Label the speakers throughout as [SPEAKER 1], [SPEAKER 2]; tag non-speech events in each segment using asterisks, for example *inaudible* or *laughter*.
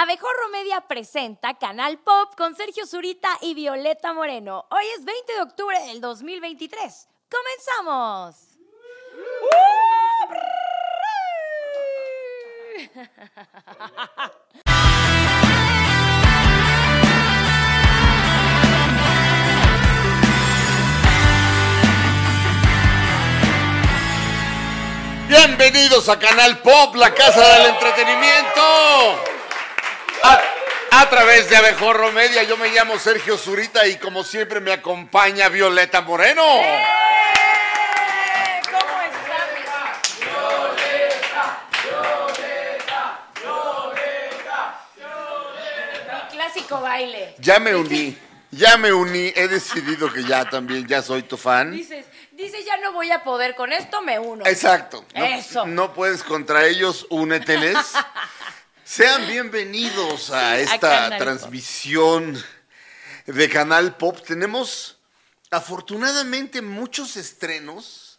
[SPEAKER 1] Abejorro Media presenta Canal Pop con Sergio Zurita y Violeta Moreno. Hoy es 20 de octubre del 2023. ¡Comenzamos!
[SPEAKER 2] Bienvenidos a Canal Pop, la casa del entretenimiento. A, a través de Abejorro Media, yo me llamo Sergio Zurita y como siempre me acompaña Violeta Moreno.
[SPEAKER 1] ¡Eh! ¿Cómo están? Mi clásico baile.
[SPEAKER 2] Ya me uní, ya me uní, he decidido que ya también, ya soy tu fan.
[SPEAKER 1] Dices, dices, ya no voy a poder con esto, me uno.
[SPEAKER 2] Exacto. No,
[SPEAKER 1] Eso.
[SPEAKER 2] No puedes contra ellos, úneteles. *laughs* Sean bienvenidos a
[SPEAKER 1] Sí, a
[SPEAKER 2] esta
[SPEAKER 1] Pop.
[SPEAKER 2] transmisión de Canal Pop. Tenemos afortunadamente muchos estrenos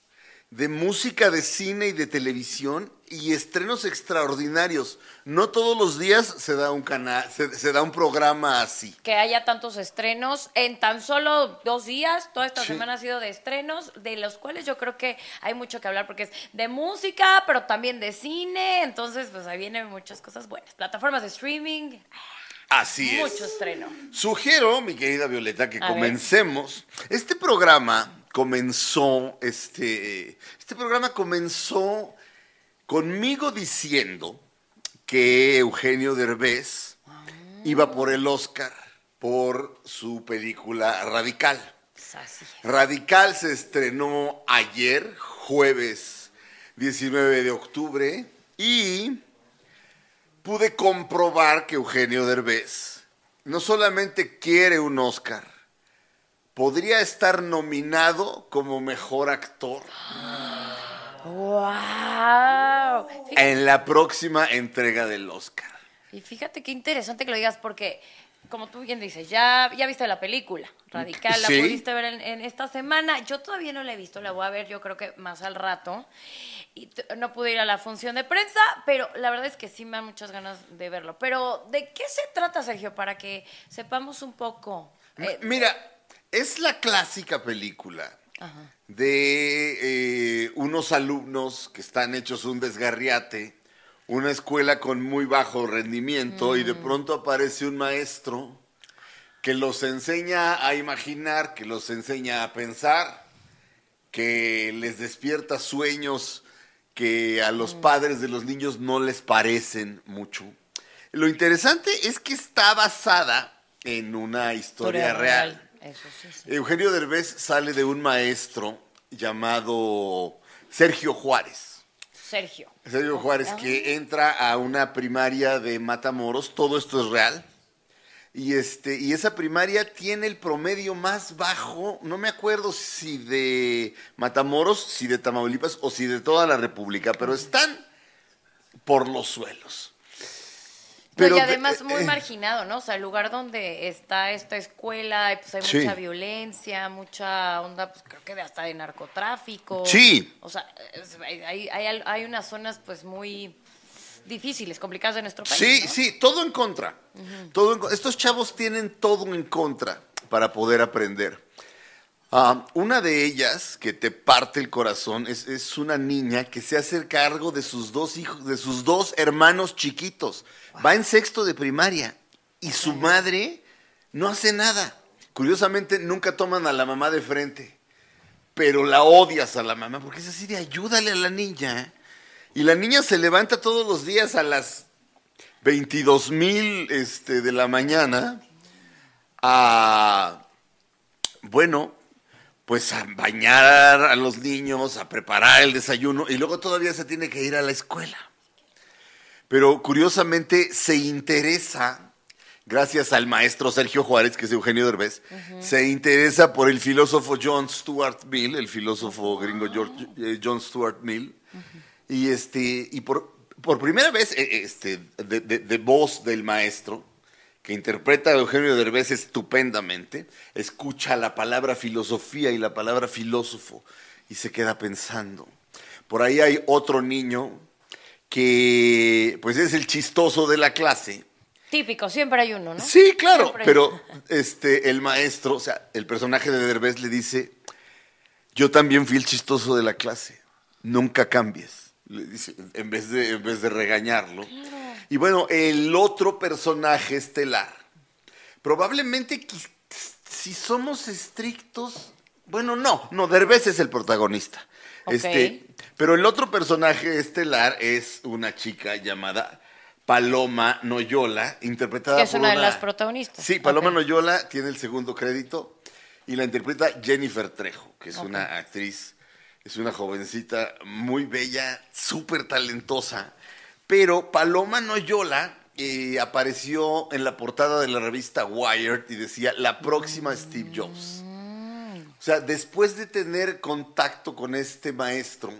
[SPEAKER 2] de música, de cine y de televisión y estrenos extraordinarios. No todos los días se da un canal, se, se da un programa así.
[SPEAKER 1] que haya tantos estrenos en tan solo dos días. Toda esta
[SPEAKER 2] Sí.
[SPEAKER 1] semana ha sido de estrenos, de los cuales yo creo que hay mucho que hablar porque es de música, pero también de cine. Entonces, pues ahí vienen muchas cosas buenas. Plataformas de streaming,
[SPEAKER 2] Así es.
[SPEAKER 1] mucho estreno.
[SPEAKER 2] Sugiero, mi querida Violeta, que
[SPEAKER 1] A ver.
[SPEAKER 2] comencemos. Este programa comenzó, este, este programa comenzó conmigo diciendo que Eugenio Derbez iba por el Oscar por su película Radical.
[SPEAKER 1] Así es.
[SPEAKER 2] Radical se estrenó ayer, jueves 19 de octubre, y pude comprobar que Eugenio Derbez no solamente quiere un Oscar, podría estar nominado como mejor actor
[SPEAKER 1] ¡Wow!
[SPEAKER 2] En la próxima entrega del Oscar.
[SPEAKER 1] Y fíjate qué interesante que lo digas porque, como tú bien dices, ya, ya viste la película Radical, la
[SPEAKER 2] Sí.
[SPEAKER 1] pudiste ver en, en esta semana. Yo todavía no la he visto, la voy a ver yo creo que más al rato. Y no pude ir a la función de prensa, pero la verdad es que sí me dan muchas ganas de verlo. Pero, ¿de qué se trata, Sergio? Para que sepamos un poco. Eh,
[SPEAKER 2] Mira, es la clásica película
[SPEAKER 1] Ajá.
[SPEAKER 2] de eh, unos alumnos que están hechos un desgarriate, una escuela con muy bajo rendimiento y de pronto aparece un maestro que los enseña a imaginar, que los enseña a pensar, que les despierta sueños que a los padres de los niños no les parecen mucho. Lo interesante es que está basada en una historia real.
[SPEAKER 1] Eso sí, sí.
[SPEAKER 2] Eugenio Derbez sale de un maestro llamado Sergio Juárez.
[SPEAKER 1] Sergio.
[SPEAKER 2] Sergio Juárez que entra a una primaria de Matamoros, todo esto es real. Y este y esa primaria tiene el promedio más bajo, no me acuerdo si de Matamoros, si de Tamaulipas o si de toda la República, pero están por los suelos.
[SPEAKER 1] No, y
[SPEAKER 2] de-
[SPEAKER 1] además muy
[SPEAKER 2] eh,
[SPEAKER 1] marginado, ¿no? O sea, el lugar donde está esta escuela, pues hay
[SPEAKER 2] Sí.
[SPEAKER 1] mucha violencia, mucha onda, pues creo que hasta de narcotráfico.
[SPEAKER 2] Sí.
[SPEAKER 1] O sea, hay, hay, hay- unas zonas pues muy difíciles, complicadas de nuestro país.
[SPEAKER 2] Sí,
[SPEAKER 1] ¿no?
[SPEAKER 2] sí, todo en contra. todo en estos chavos tienen todo en contra para poder aprender. Ah, una de ellas que te parte el corazón es, es una niña que se hace cargo de sus dos hijos, de sus dos hermanos chiquitos. Va en sexto de primaria y su madre no hace nada. Curiosamente nunca toman a la mamá de frente, pero la odias a la mamá porque es así de ayúdale a la niña. Y la niña se levanta todos los días a las 22 mil este, de la mañana a, bueno, pues a bañar a los niños, a preparar el desayuno y luego todavía se tiene que ir a la escuela. Pero curiosamente se interesa, gracias al maestro Sergio Juárez, que es Eugenio Derbez, se interesa por el filósofo John Stuart Mill, el filósofo gringo George- eh, John Stuart Mill, y este y por, por primera vez eh, este de, de- de voz del maestro que interpreta a Eugenio Derbez estupendamente, escucha la palabra filosofía y la palabra filósofo y se queda pensando. Por ahí hay otro niño que pues es el chistoso de la clase
[SPEAKER 1] Típico, siempre hay uno, ¿no?
[SPEAKER 2] Sí, claro, pero *laughs* este, el maestro, o sea, el personaje de Derbez le dice, yo también fui el chistoso de la clase, nunca cambies, le dice, en vez de, en vez de regañarlo. Y bueno, el otro personaje estelar, probablemente si somos estrictos, bueno, no, no, Derbez es el protagonista.
[SPEAKER 1] Ok.
[SPEAKER 2] Este, pero el otro personaje estelar es una chica llamada Paloma Noyola, interpretada
[SPEAKER 1] Que es
[SPEAKER 2] por
[SPEAKER 1] una de las protagonistas.
[SPEAKER 2] Sí, Paloma. Noyola tiene el segundo crédito y la interpreta Jennifer Trejo, que es una actriz, es una jovencita muy bella, súper talentosa. Pero Paloma Noyola eh, apareció en la portada de la revista Wired y decía la próxima Steve Jobs. O sea, después de tener contacto con este maestro,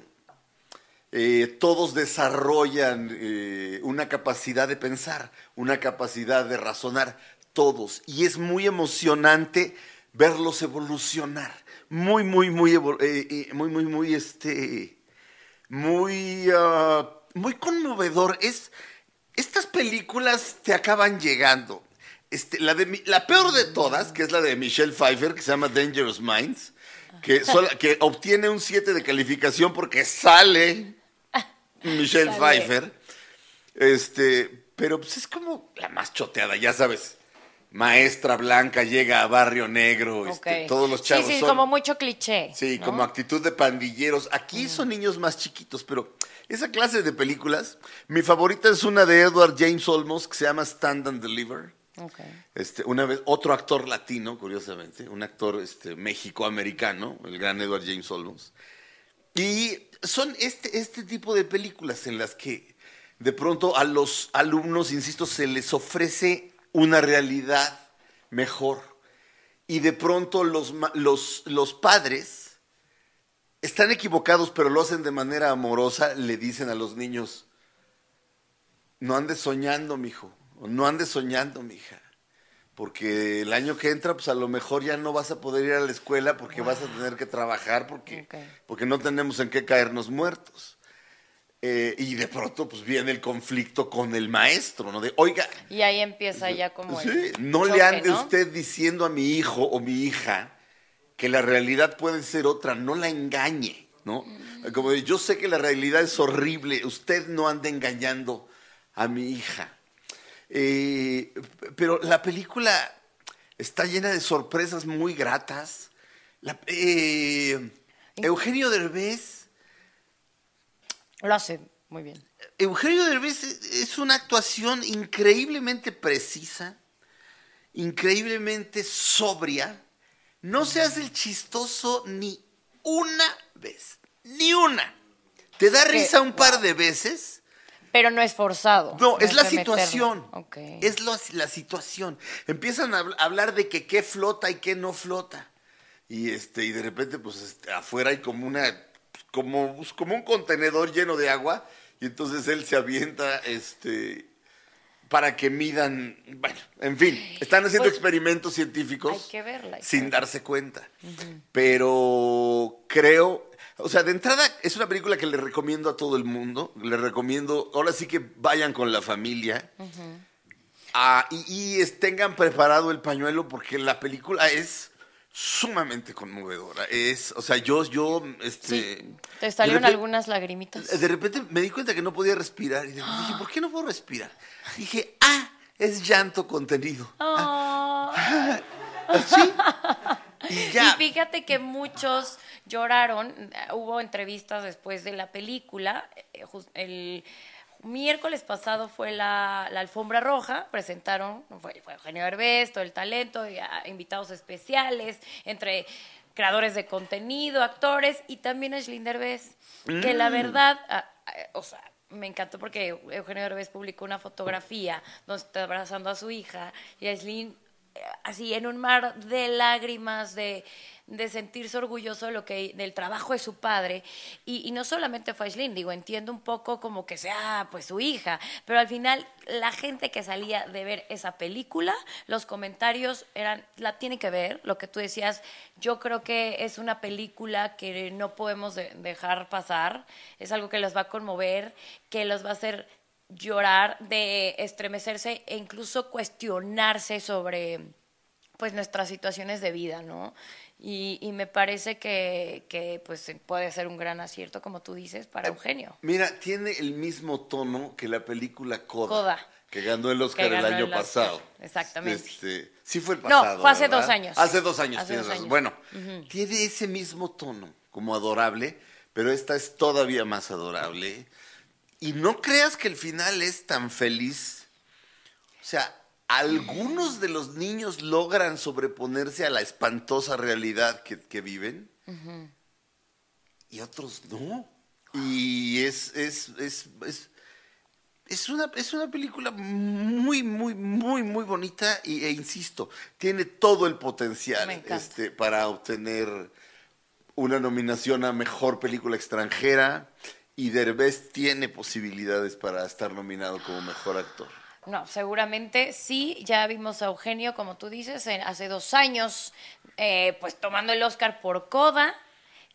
[SPEAKER 2] eh, todos desarrollan eh, una capacidad de pensar, una capacidad de razonar, todos. Y es muy emocionante verlos evolucionar. Muy, muy, muy, eh, muy, muy, muy, este, muy, ah, muy conmovedor. Es, estas películas te acaban llegando. Este, la, de, mi- la peor de todas, que es la de Michelle Pfeiffer, que se llama Dangerous Minds, que, sola- que obtiene un 7 de calificación porque sale Michelle
[SPEAKER 1] Sale.
[SPEAKER 2] Pfeiffer. Este, pero pues es como la más choteada, ya sabes. Maestra blanca llega a Barrio Negro, este,
[SPEAKER 1] Ok.
[SPEAKER 2] todos los chavos
[SPEAKER 1] Sí, sí,
[SPEAKER 2] son-
[SPEAKER 1] como mucho cliché.
[SPEAKER 2] Sí,
[SPEAKER 1] ¿no?
[SPEAKER 2] como actitud de pandilleros. Aquí son niños más chiquitos, pero esa clase de películas, mi favorita es una de Edward James Olmos que se llama Stand and Deliver. Este, una vez, otro actor latino, curiosamente, un actor este, México-americano, el gran Edward James Olmos. Y son este, este tipo de películas en las que de pronto a los alumnos, insisto, se les ofrece una realidad mejor. Y de pronto los, los, los padres están equivocados, pero lo hacen de manera amorosa, le dicen a los niños, no andes soñando, mijo, o no andes soñando, mija. Porque el año que entra, pues a lo mejor ya no vas a poder ir a la escuela porque vas a tener que trabajar porque, porque no tenemos en qué caernos muertos. Eh, y de pronto, pues viene el conflicto con el maestro, ¿no? De, oiga,
[SPEAKER 1] Y ahí empieza ya como el
[SPEAKER 2] sí, no le ande
[SPEAKER 1] ¿no?
[SPEAKER 2] usted diciendo a mi hijo o mi hija que la realidad puede ser otra, no la engañe, ¿no?
[SPEAKER 1] Mm.
[SPEAKER 2] Como de, yo sé que la realidad es horrible, usted no ande engañando a mi hija. Eh, pero la película está llena de sorpresas muy gratas. La- eh, Eugenio Derbez
[SPEAKER 1] Lo hace muy bien.
[SPEAKER 2] Eugenio Derbez es una actuación increíblemente precisa, increíblemente sobria. No se hace el chistoso ni una vez, ni una. Te da
[SPEAKER 1] que-
[SPEAKER 2] risa un par de veces.
[SPEAKER 1] Pero no es forzado.
[SPEAKER 2] No, es la situación.
[SPEAKER 1] Ok.
[SPEAKER 2] Es lo- la situación. Empiezan a habl- hablar de que qué flota y qué no flota. Y este, y de repente, pues este, afuera hay como una, como, pues, como un contenedor lleno de agua. Y entonces él se avienta, este, para que midan, bueno, en fin, están haciendo
[SPEAKER 1] Pues,
[SPEAKER 2] experimentos científicos
[SPEAKER 1] hay que verla, hay que
[SPEAKER 2] sin
[SPEAKER 1] verla.
[SPEAKER 2] darse cuenta. Pero creo, o sea, de entrada es una película que le recomiendo a todo el mundo. Le recomiendo, ahora sí que vayan con la familia. Ah, y y tengan preparado el pañuelo porque la película es sumamente conmovedora. Es, o sea, yo, yo, este...
[SPEAKER 1] Sí. ¿Te salieron
[SPEAKER 2] repente-
[SPEAKER 1] algunas lagrimitas?
[SPEAKER 2] de repente me di cuenta que no podía respirar y dije, ¿por qué no puedo respirar? Dije, ah, es llanto contenido.
[SPEAKER 1] Ah.
[SPEAKER 2] ¿Sí? *laughs* Y ya.
[SPEAKER 1] Y fíjate que muchos lloraron. Hubo entrevistas después de la película. eh, El miércoles pasado fue la, la alfombra roja. Presentaron, fue, fue Eugenio Derbez, todo el talento, y, invitados especiales, entre creadores de contenido, actores y también Aislinn Derbez. Que la verdad, ah, ah, o sea, me encantó porque Eugenio Derbez publicó una fotografía donde está abrazando a su hija y Aislinn así en un mar de lágrimas, de, de sentirse orgulloso de lo que, del trabajo de su padre. Y, y no solamente fue Aislinn, digo, entiendo un poco como que sea pues su hija, pero al final la gente que salía de ver esa película, los comentarios eran, la tiene que ver, lo que tú decías, yo creo que es una película que no podemos de- dejar pasar, es algo que los va a conmover, que los va a hacer llorar, de estremecerse e incluso cuestionarse sobre pues nuestras situaciones de vida, ¿no? Y, y me parece que, que, pues puede ser un gran acierto, como tú dices, para
[SPEAKER 2] Eh,
[SPEAKER 1] Eugenio.
[SPEAKER 2] Mira, tiene el mismo tono que la película Coda,
[SPEAKER 1] Coda.
[SPEAKER 2] que ganó el Oscar el año
[SPEAKER 1] el Oscar,
[SPEAKER 2] pasado.
[SPEAKER 1] exactamente.
[SPEAKER 2] Este, sí fue el
[SPEAKER 1] No,
[SPEAKER 2] pasado.
[SPEAKER 1] fue hace
[SPEAKER 2] ¿verdad?
[SPEAKER 1] dos años.
[SPEAKER 2] Hace dos años,
[SPEAKER 1] Hace
[SPEAKER 2] tienes
[SPEAKER 1] dos
[SPEAKER 2] razón. Bueno, tiene ese mismo tono, como adorable, pero esta es todavía más adorable. Y no creas que el final es tan feliz. O sea, algunos de los niños logran sobreponerse a la espantosa realidad que, que viven y otros no. Y es, es, es, es, es una, es una película muy, muy, muy, muy bonita y, e insisto, tiene todo el potencial este, para obtener una nominación a Mejor Película Extranjera y Derbez tiene posibilidades para estar nominado como Mejor Actor.
[SPEAKER 1] No, seguramente sí. Ya vimos a Eugenio, como tú dices, en- hace dos años, eh, pues tomando el Oscar por Coda.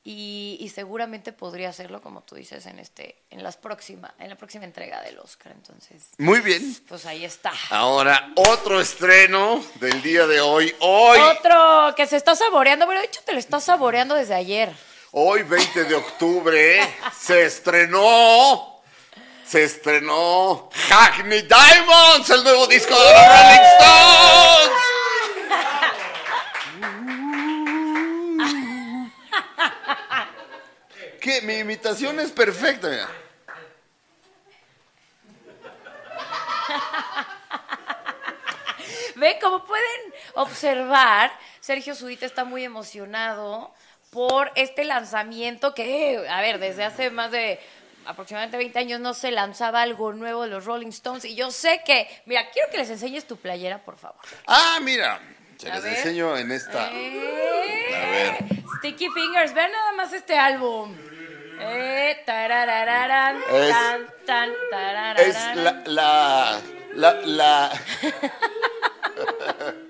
[SPEAKER 1] Y, y seguramente podría hacerlo, como tú dices, en este, en las próxima, en la próxima entrega del Oscar. Entonces,
[SPEAKER 2] Muy bien.
[SPEAKER 1] pues ahí está.
[SPEAKER 2] Ahora, otro estreno del día de hoy. Hoy,
[SPEAKER 1] Otro que se está saboreando, bueno, de hecho te lo estás saboreando desde ayer.
[SPEAKER 2] Hoy, 20 de octubre, se estrenó, se estrenó Hackney Diamonds, el nuevo disco de los Rolling Stones. ¿Qué? Mi imitación es perfecta, mira.
[SPEAKER 1] Ve, como pueden observar, Sergio Zurita está muy emocionado por este lanzamiento que, a ver, desde hace más de aproximadamente 20 años no se lanzaba algo nuevo de los Rolling Stones. Y yo sé que, mira, quiero que les enseñes tu playera, por favor.
[SPEAKER 2] Ah, mira, se
[SPEAKER 1] A
[SPEAKER 2] les
[SPEAKER 1] ver.
[SPEAKER 2] enseño en esta.
[SPEAKER 1] Eh,
[SPEAKER 2] A ver.
[SPEAKER 1] Sticky Fingers, vean nada más este álbum. Eh, tararararán,
[SPEAKER 2] Es-
[SPEAKER 1] tan, tan,
[SPEAKER 2] Es
[SPEAKER 1] tarararán.
[SPEAKER 2] la, la, la, la... *laughs*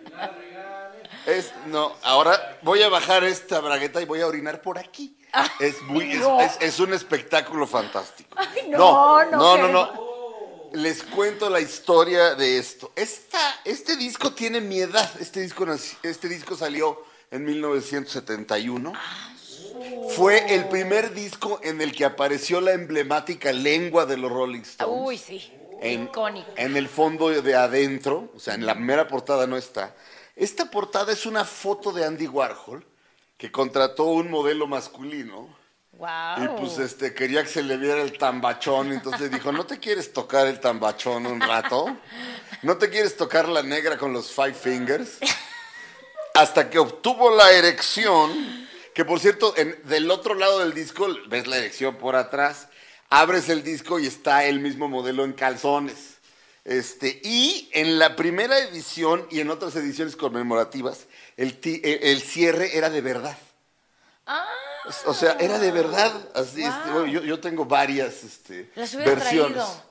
[SPEAKER 2] Es, no, ahora voy a bajar esta bragueta y voy a orinar por aquí. Es muy, es,
[SPEAKER 1] no.
[SPEAKER 2] es- es un espectáculo fantástico.
[SPEAKER 1] Ay, no, no
[SPEAKER 2] no, no, no. Les cuento la historia de esto. Esta, este disco tiene mi edad. Este disco, este disco salió en 1971. Fue el primer disco en el que apareció la emblemática lengua de los Rolling Stones
[SPEAKER 1] Uy, sí.
[SPEAKER 2] en, en el fondo de adentro, o sea, en la mera portada no está. Esta portada es una foto de Andy Warhol que contrató un modelo masculino
[SPEAKER 1] Wow.
[SPEAKER 2] y pues este quería que se le viera el tambachón, entonces dijo, "¿No te quieres tocar el tambachón un rato? ¿No te quieres tocar la negra con los five fingers?" Hasta que obtuvo la erección, que por cierto, en- del otro lado del disco ves la erección por atrás, abres el disco y está el mismo modelo en calzones. Este, y en la primera edición y en otras ediciones conmemorativas, el, ti- el- cierre era de verdad.
[SPEAKER 1] Ah,
[SPEAKER 2] O sea, era de verdad. Así, este, bueno, yo, yo tengo varias este,
[SPEAKER 1] las
[SPEAKER 2] versiones.
[SPEAKER 1] traído.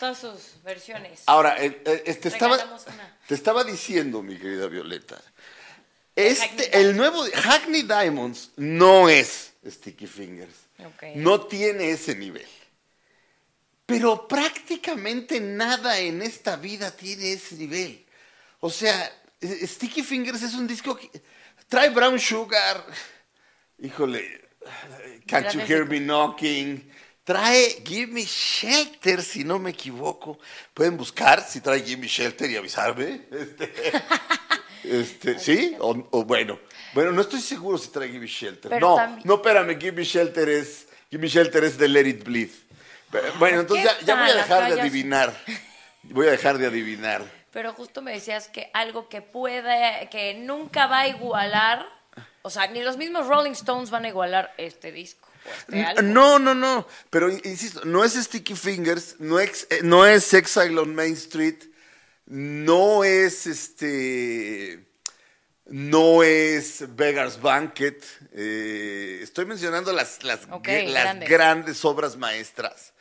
[SPEAKER 1] Todas sus versiones.
[SPEAKER 2] Ahora, eh, eh, te, estaba,
[SPEAKER 1] Regalamos una.
[SPEAKER 2] te estaba diciendo, mi querida Violeta,
[SPEAKER 1] Hackney
[SPEAKER 2] este, el nuevo Hackney Diamonds no es Sticky Fingers. No tiene ese nivel. Pero prácticamente nada en esta vida tiene ese nivel. O sea, eh, Sticky Fingers es un disco que trae Brown Sugar. Híjole, Can't You Hear Me Knocking. Trae Give Me Shelter, si no me equivoco. Pueden buscar si trae Give Me Shelter y avisarme. *laughs* Este, este, ¿Sí? O, o bueno. Bueno, no estoy seguro si trae Give Me Shelter.
[SPEAKER 1] Pero
[SPEAKER 2] no,
[SPEAKER 1] también-
[SPEAKER 2] no, espérame, Give Me Shelter es, Give Me Shelter es de Let It Bleed. Pero, Bueno, entonces
[SPEAKER 1] ¿qué
[SPEAKER 2] ya, ya voy a dejar de adivinar. Voy a dejar de adivinar.
[SPEAKER 1] Pero justo me decías que algo que puede, que nunca va a igualar, o sea, ni los mismos Rolling Stones van a igualar este disco. este.
[SPEAKER 2] No, no, no. Pero in- insisto, no es Sticky Fingers, no es, eh, no es Exile on Main Street, no es este. No es Beggar's Banquet. eh, estoy mencionando las, las, las
[SPEAKER 1] grandes.
[SPEAKER 2] grandes obras maestras.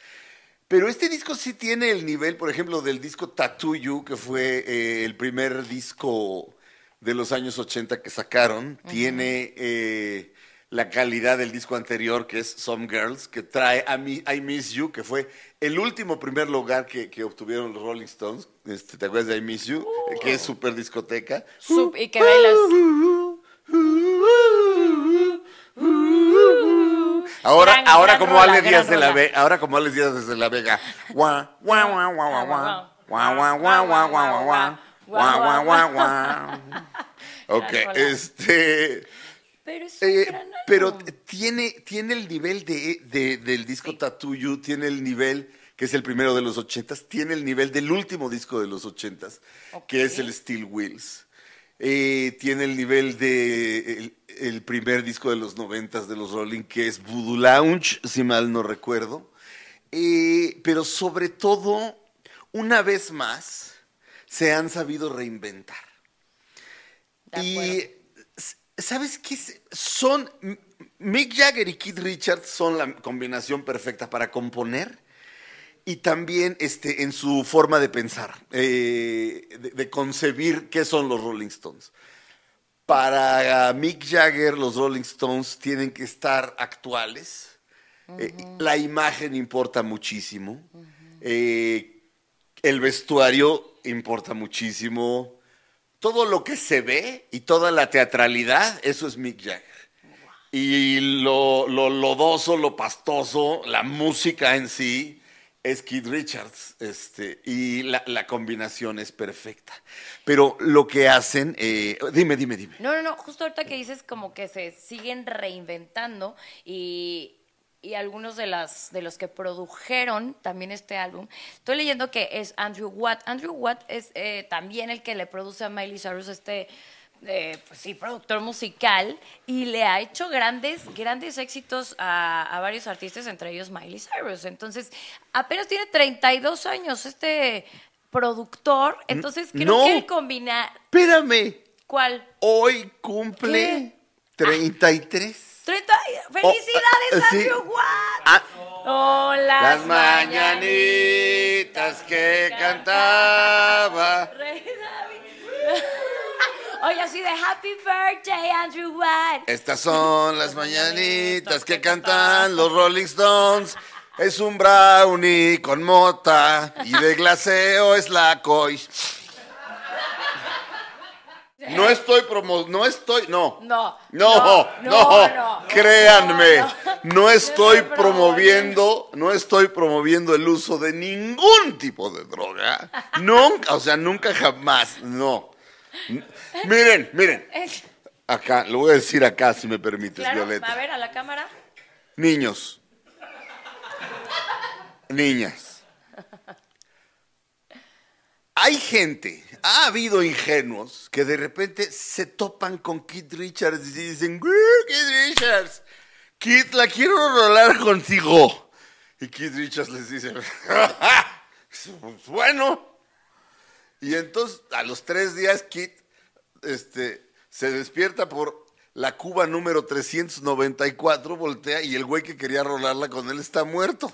[SPEAKER 2] Pero este disco sí tiene el nivel, por ejemplo, del disco Tattoo You, que fue eh, el primer disco de los años 80 que sacaron. Tiene eh, la calidad del disco anterior, que es Some Girls, que trae a mí I Miss You, que fue el último primer lugar que, que obtuvieron los Rolling Stones. Este, ¿Te acuerdas de I Miss You? Que es super discoteca.
[SPEAKER 1] Y que bailas.
[SPEAKER 2] Ahora,
[SPEAKER 1] Gran-
[SPEAKER 2] ahora
[SPEAKER 1] gran
[SPEAKER 2] como Ale Díaz de la. Vega, ahora como Ale Díaz desde la Vega. Guau, guau, guau, guau, guau, guau. Guau, guau, guau, *laughs* guau, guau, guau, guau. Ok, este.
[SPEAKER 1] Pero es un
[SPEAKER 2] eh,
[SPEAKER 1] gran
[SPEAKER 2] pero tiene, tiene el nivel de, de- del disco Tattoo You, tiene el nivel que es el primero de los ochentas, tiene el nivel del último disco de los ochentas, que es el Steel Wheels. Eh, tiene el nivel de el, el primer disco de los noventas de los Rolling, que es Voodoo Lounge, si mal no recuerdo. Eh, pero sobre todo, una vez más, se han sabido reinventar. Y ¿sabes qué? Son Mick Jagger y Keith Richards son la combinación perfecta para componer y también este, en su forma de pensar, eh, de, de concebir qué son los Rolling Stones. Para Mick Jagger, los Rolling Stones tienen que estar actuales. Eh, la imagen importa muchísimo. Eh, el vestuario importa muchísimo. Todo lo que se ve y toda la teatralidad, eso es Mick Jagger. Y lo, lo lodoso, lo pastoso, la música en sí, es Keith Richards. Este, y la, la combinación es perfecta. Pero lo que hacen, eh, dime, dime, dime.
[SPEAKER 1] No, no, no, justo ahorita que dices como que se siguen reinventando y, y algunos de, las, de los que produjeron también este álbum, estoy leyendo que es Andrew Watt. Andrew Watt es eh, también el que le produce a Miley Cyrus este... eh, pues sí, productor musical y le ha hecho grandes, grandes éxitos a, a varios artistas, entre ellos Miley Cyrus. Entonces, apenas tiene 32 años este productor, entonces creo
[SPEAKER 2] no.
[SPEAKER 1] que él combina...
[SPEAKER 2] Espérame,
[SPEAKER 1] ¿Cuál?
[SPEAKER 2] hoy cumple 33.
[SPEAKER 1] 30, ¡Felicidades,
[SPEAKER 2] Oh, ah, sí.
[SPEAKER 1] Andrew Watt!
[SPEAKER 2] Ah,
[SPEAKER 1] Hola.
[SPEAKER 2] las mañanitas que cantaba.
[SPEAKER 1] Rey Oye, así de Happy Birthday, Andrew Watt.
[SPEAKER 2] Estas son las mañanitas que cantan los Rolling Stones. Es un brownie con mota y de glaseo es la coy. No estoy promo, no estoy, no.
[SPEAKER 1] No,
[SPEAKER 2] No,
[SPEAKER 1] no,
[SPEAKER 2] no,
[SPEAKER 1] no,
[SPEAKER 2] créanme,
[SPEAKER 1] No
[SPEAKER 2] estoy promoviendo, no estoy promoviendo el uso de ningún tipo de droga. Nunca, o sea, nunca jamás, no. *laughs* Miren, miren, acá, lo voy a decir acá si me permites,
[SPEAKER 1] Claro,
[SPEAKER 2] Violeta.
[SPEAKER 1] a ver, a la cámara.
[SPEAKER 2] Niños. Niñas. Hay gente, ha habido ingenuos que de repente se topan con Keith Richards y dicen, "Uy, Keith Richards, Keith, la quiero rolar contigo. Y Keith Richards les dice, *laughs* "Pues bueno. Y entonces a los tres días Keith este, se despierta por la Cuba número 394, voltea y el güey que quería rolarla con él está muerto.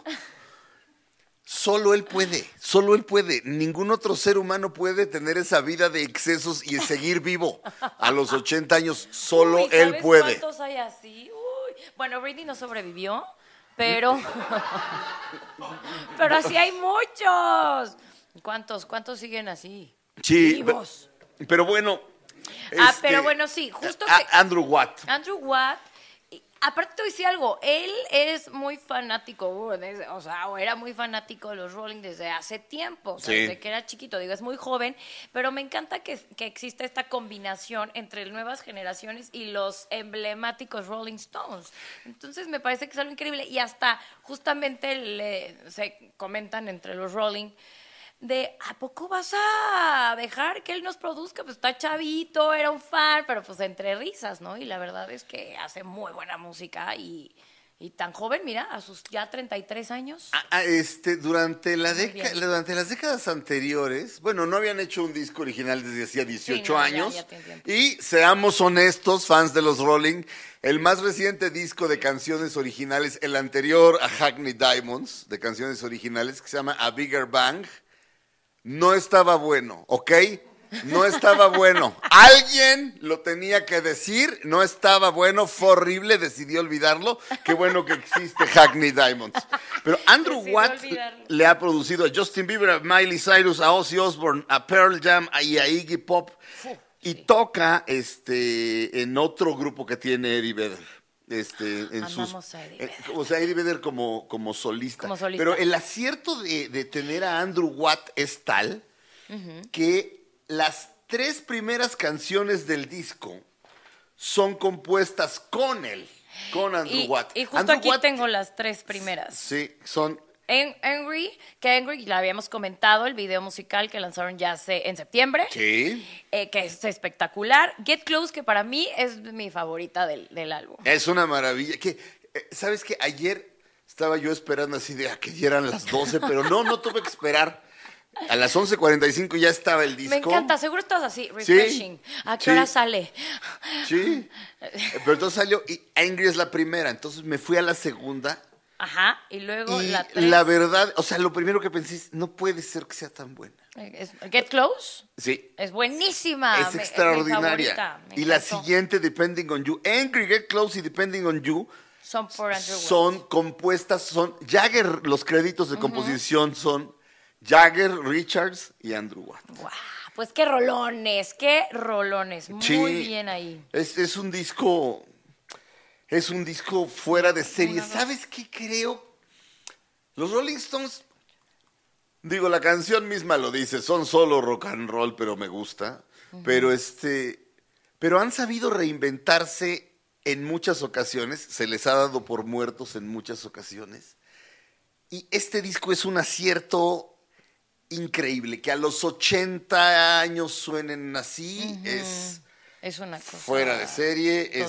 [SPEAKER 2] Solo él puede, solo él puede. Ningún otro ser humano puede tener esa vida de excesos y seguir vivo a los 80 años. Solo
[SPEAKER 1] Uy,
[SPEAKER 2] él
[SPEAKER 1] ¿sabes
[SPEAKER 2] puede.
[SPEAKER 1] ¿Cuántos hay así? Uy. Bueno, Britney no sobrevivió, pero. *laughs* pero así hay muchos. ¿Cuántos? ¿Cuántos siguen así?
[SPEAKER 2] Sí,
[SPEAKER 1] Vivos.
[SPEAKER 2] pe- pero bueno.
[SPEAKER 1] Ah,
[SPEAKER 2] este,
[SPEAKER 1] pero bueno, sí, justo
[SPEAKER 2] a-
[SPEAKER 1] que-
[SPEAKER 2] Andrew Watt.
[SPEAKER 1] Andrew Watt, y- aparte te voy a decir algo, él es muy fanático, uh, o sea, o era muy fanático de los Rolling desde hace tiempo, o sea,
[SPEAKER 2] Sí.
[SPEAKER 1] desde que era chiquito, digo, es muy joven, pero me encanta que, que exista esta combinación entre nuevas generaciones y los emblemáticos Rolling Stones. Entonces me parece que es algo increíble y hasta justamente le- se comentan entre los Rolling de ¿a poco vas a dejar que él nos produzca? Pues está chavito, era un fan, pero pues entre risas, ¿no? Y la verdad es que hace muy buena música y, y tan joven, mira, a sus ya 33 años.
[SPEAKER 2] Ah, ah, este, durante, la durante las décadas anteriores, bueno, no habían hecho un disco original desde hacía 18
[SPEAKER 1] no, ya-
[SPEAKER 2] años.
[SPEAKER 1] ya
[SPEAKER 2] y seamos honestos, fans de los Rolling, el más reciente disco de canciones originales, el anterior a Hackney Diamonds, de canciones originales, que se llama A Bigger Bang, no estaba bueno, ¿ok? no estaba bueno. Alguien lo tenía que decir, no estaba bueno, fue horrible, decidió olvidarlo. Qué bueno que existe Hackney Diamonds. Pero Andrew
[SPEAKER 1] Decidió
[SPEAKER 2] Watt
[SPEAKER 1] olvidarlo.
[SPEAKER 2] le ha producido a Justin Bieber, a Miley Cyrus, a Ozzy Osbourne, a Pearl Jam y a Iggy Pop. Y toca este en otro grupo que tiene Eddie Vedder. Este, en sus,
[SPEAKER 1] Amamos a Eddie
[SPEAKER 2] eh,
[SPEAKER 1] Vedder.
[SPEAKER 2] o sea, Eddie Vedder como, como solista.
[SPEAKER 1] Como solista.
[SPEAKER 2] Pero el acierto de, de tener a Andrew Watt es tal que las tres primeras canciones del disco son compuestas con él, con Andrew
[SPEAKER 1] Y,
[SPEAKER 2] Watt.
[SPEAKER 1] y justo
[SPEAKER 2] Andrew
[SPEAKER 1] aquí
[SPEAKER 2] Watt-
[SPEAKER 1] tengo las tres primeras.
[SPEAKER 2] Sí, son.
[SPEAKER 1] En Angry, que Angry la habíamos comentado, el video musical que lanzaron ya hace, en septiembre,
[SPEAKER 2] Sí.
[SPEAKER 1] eh, que es espectacular. Get Close, que para mí es mi favorita del, del álbum.
[SPEAKER 2] Es una maravilla. Que, eh, ¿Sabes qué? Ayer estaba yo esperando así de a que dieran las 12, pero no, no tuve que esperar. A las 11.45 ya estaba el disco.
[SPEAKER 1] Me encanta, seguro estás así, refreshing. ¿A qué
[SPEAKER 2] sí.
[SPEAKER 1] hora sale?
[SPEAKER 2] Sí. Eh, Pero entonces salió y Angry es la primera. Entonces me fui a la segunda.
[SPEAKER 1] Ajá, y luego
[SPEAKER 2] Y
[SPEAKER 1] la
[SPEAKER 2] la,
[SPEAKER 1] tres.
[SPEAKER 2] verdad, o sea, lo primero que pensé es, no puede ser que sea tan buena.
[SPEAKER 1] es- Get Close
[SPEAKER 2] Sí.
[SPEAKER 1] es buenísima.
[SPEAKER 2] es
[SPEAKER 1] me-
[SPEAKER 2] extraordinaria.
[SPEAKER 1] favorita,
[SPEAKER 2] y la siguiente, Depending on You. Angry, Get Close y Depending on You
[SPEAKER 1] Son por Andrew
[SPEAKER 2] son compuestas, son Jagger, los créditos de composición son Jagger, Richards y Andrew Watt.
[SPEAKER 1] Guau, pues qué rolones, qué rolones. Muy
[SPEAKER 2] Sí.
[SPEAKER 1] bien ahí.
[SPEAKER 2] Es, es un disco, es un disco fuera de serie. ¿Sabes qué creo? Los Rolling Stones, digo, la canción misma lo dice, son solo rock and roll, pero me gusta. Pero este, pero han sabido reinventarse en muchas ocasiones, se les ha dado por muertos en muchas ocasiones. Y este disco es un acierto increíble, que a los 80 años suenen así, es
[SPEAKER 1] Es una cosa.
[SPEAKER 2] fuera de serie.
[SPEAKER 1] Totalmente.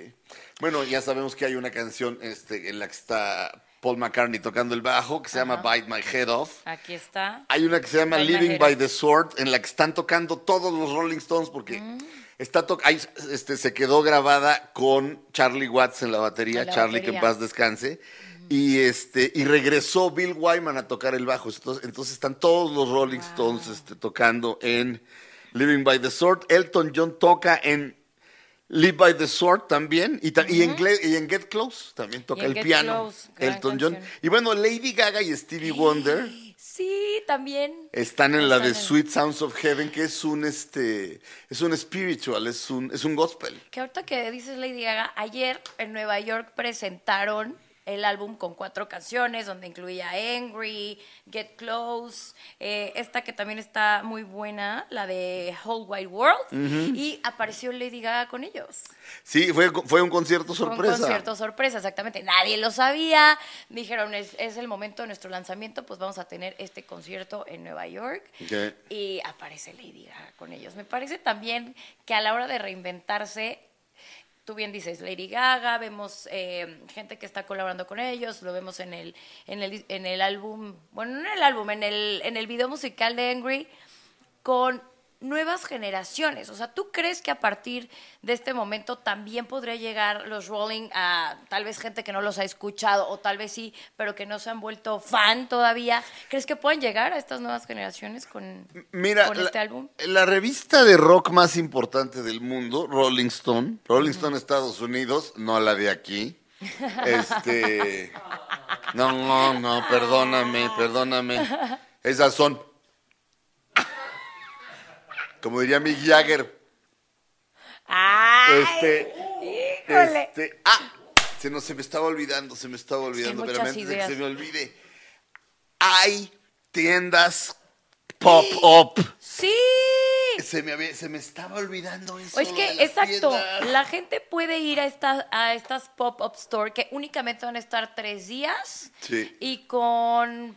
[SPEAKER 2] Este, bueno, ya sabemos que hay una canción este, en la que está Paul McCartney tocando el bajo, que se llama. Bite My Head Off.
[SPEAKER 1] Aquí está.
[SPEAKER 2] Hay una que se llama
[SPEAKER 1] Bite
[SPEAKER 2] Living by the Sword, en la que están tocando todos los Rolling Stones, porque
[SPEAKER 1] Mm.
[SPEAKER 2] está to- este, se quedó grabada con Charlie Watts en la batería,
[SPEAKER 1] la
[SPEAKER 2] Charlie que en paz descanse. Y este y regresó Bill Wyman a tocar el bajo. Entonces, entonces están todos los Rolling Stones este, tocando en Living by the Sword. Elton John toca en Live by the Sword también. Y, ta- y en, Gle- y en Get Close también toca el
[SPEAKER 1] Get
[SPEAKER 2] piano.
[SPEAKER 1] Close,
[SPEAKER 2] Elton John. Y bueno, Lady Gaga y Stevie Wonder.
[SPEAKER 1] Sí, también.
[SPEAKER 2] Están en la de
[SPEAKER 1] en-
[SPEAKER 2] Sweet Sounds of Heaven, que es un este es un spiritual, es un es un gospel.
[SPEAKER 1] Que ahorita que dices Lady Gaga, ayer en Nueva York presentaron el álbum con cuatro canciones, donde incluía Angry, Get Close, eh, esta que también está muy buena, la de Whole Wide World, y apareció Lady Gaga con ellos.
[SPEAKER 2] Sí, fue fue un concierto
[SPEAKER 1] Fue
[SPEAKER 2] sorpresa.
[SPEAKER 1] Un concierto sorpresa, exactamente. Nadie lo sabía. Dijeron, es, es el momento de nuestro lanzamiento, pues vamos a tener este concierto en Nueva York. Y aparece Lady Gaga con ellos. Me parece también que a la hora de reinventarse, tú bien dices, Lady Gaga, vemos eh, gente que está colaborando con ellos, lo vemos en el, en el, en el álbum, bueno, no en el álbum, en el, en el video musical de Angry, con nuevas generaciones. O sea, ¿tú crees que a partir de este momento también podría llegar los Rolling a tal vez gente que no los ha escuchado o tal vez sí, pero que no se han vuelto fan todavía? ¿Crees que pueden llegar a estas nuevas generaciones con,
[SPEAKER 2] Mira,
[SPEAKER 1] con
[SPEAKER 2] la,
[SPEAKER 1] este álbum?
[SPEAKER 2] la revista de rock más importante del mundo, Rolling Stone, Rolling Stone Estados Unidos, no la de aquí. Este No, *laughs* no, no, perdóname, perdóname. Esas son como diría Mick Jagger,
[SPEAKER 1] ¡Ay!
[SPEAKER 2] este
[SPEAKER 1] ¡Híjole!
[SPEAKER 2] Este, ah, se, nos, se me estaba olvidando, se me estaba olvidando, pero antes de que
[SPEAKER 1] ideas.
[SPEAKER 2] se me olvide, hay tiendas pop-up.
[SPEAKER 1] ¡Sí!
[SPEAKER 2] Se me, había- se me estaba olvidando eso.
[SPEAKER 1] O es que, exacto,
[SPEAKER 2] tiendas.
[SPEAKER 1] la gente puede ir a, esta- a estas pop-up store que únicamente van a estar tres días
[SPEAKER 2] Sí.
[SPEAKER 1] y con,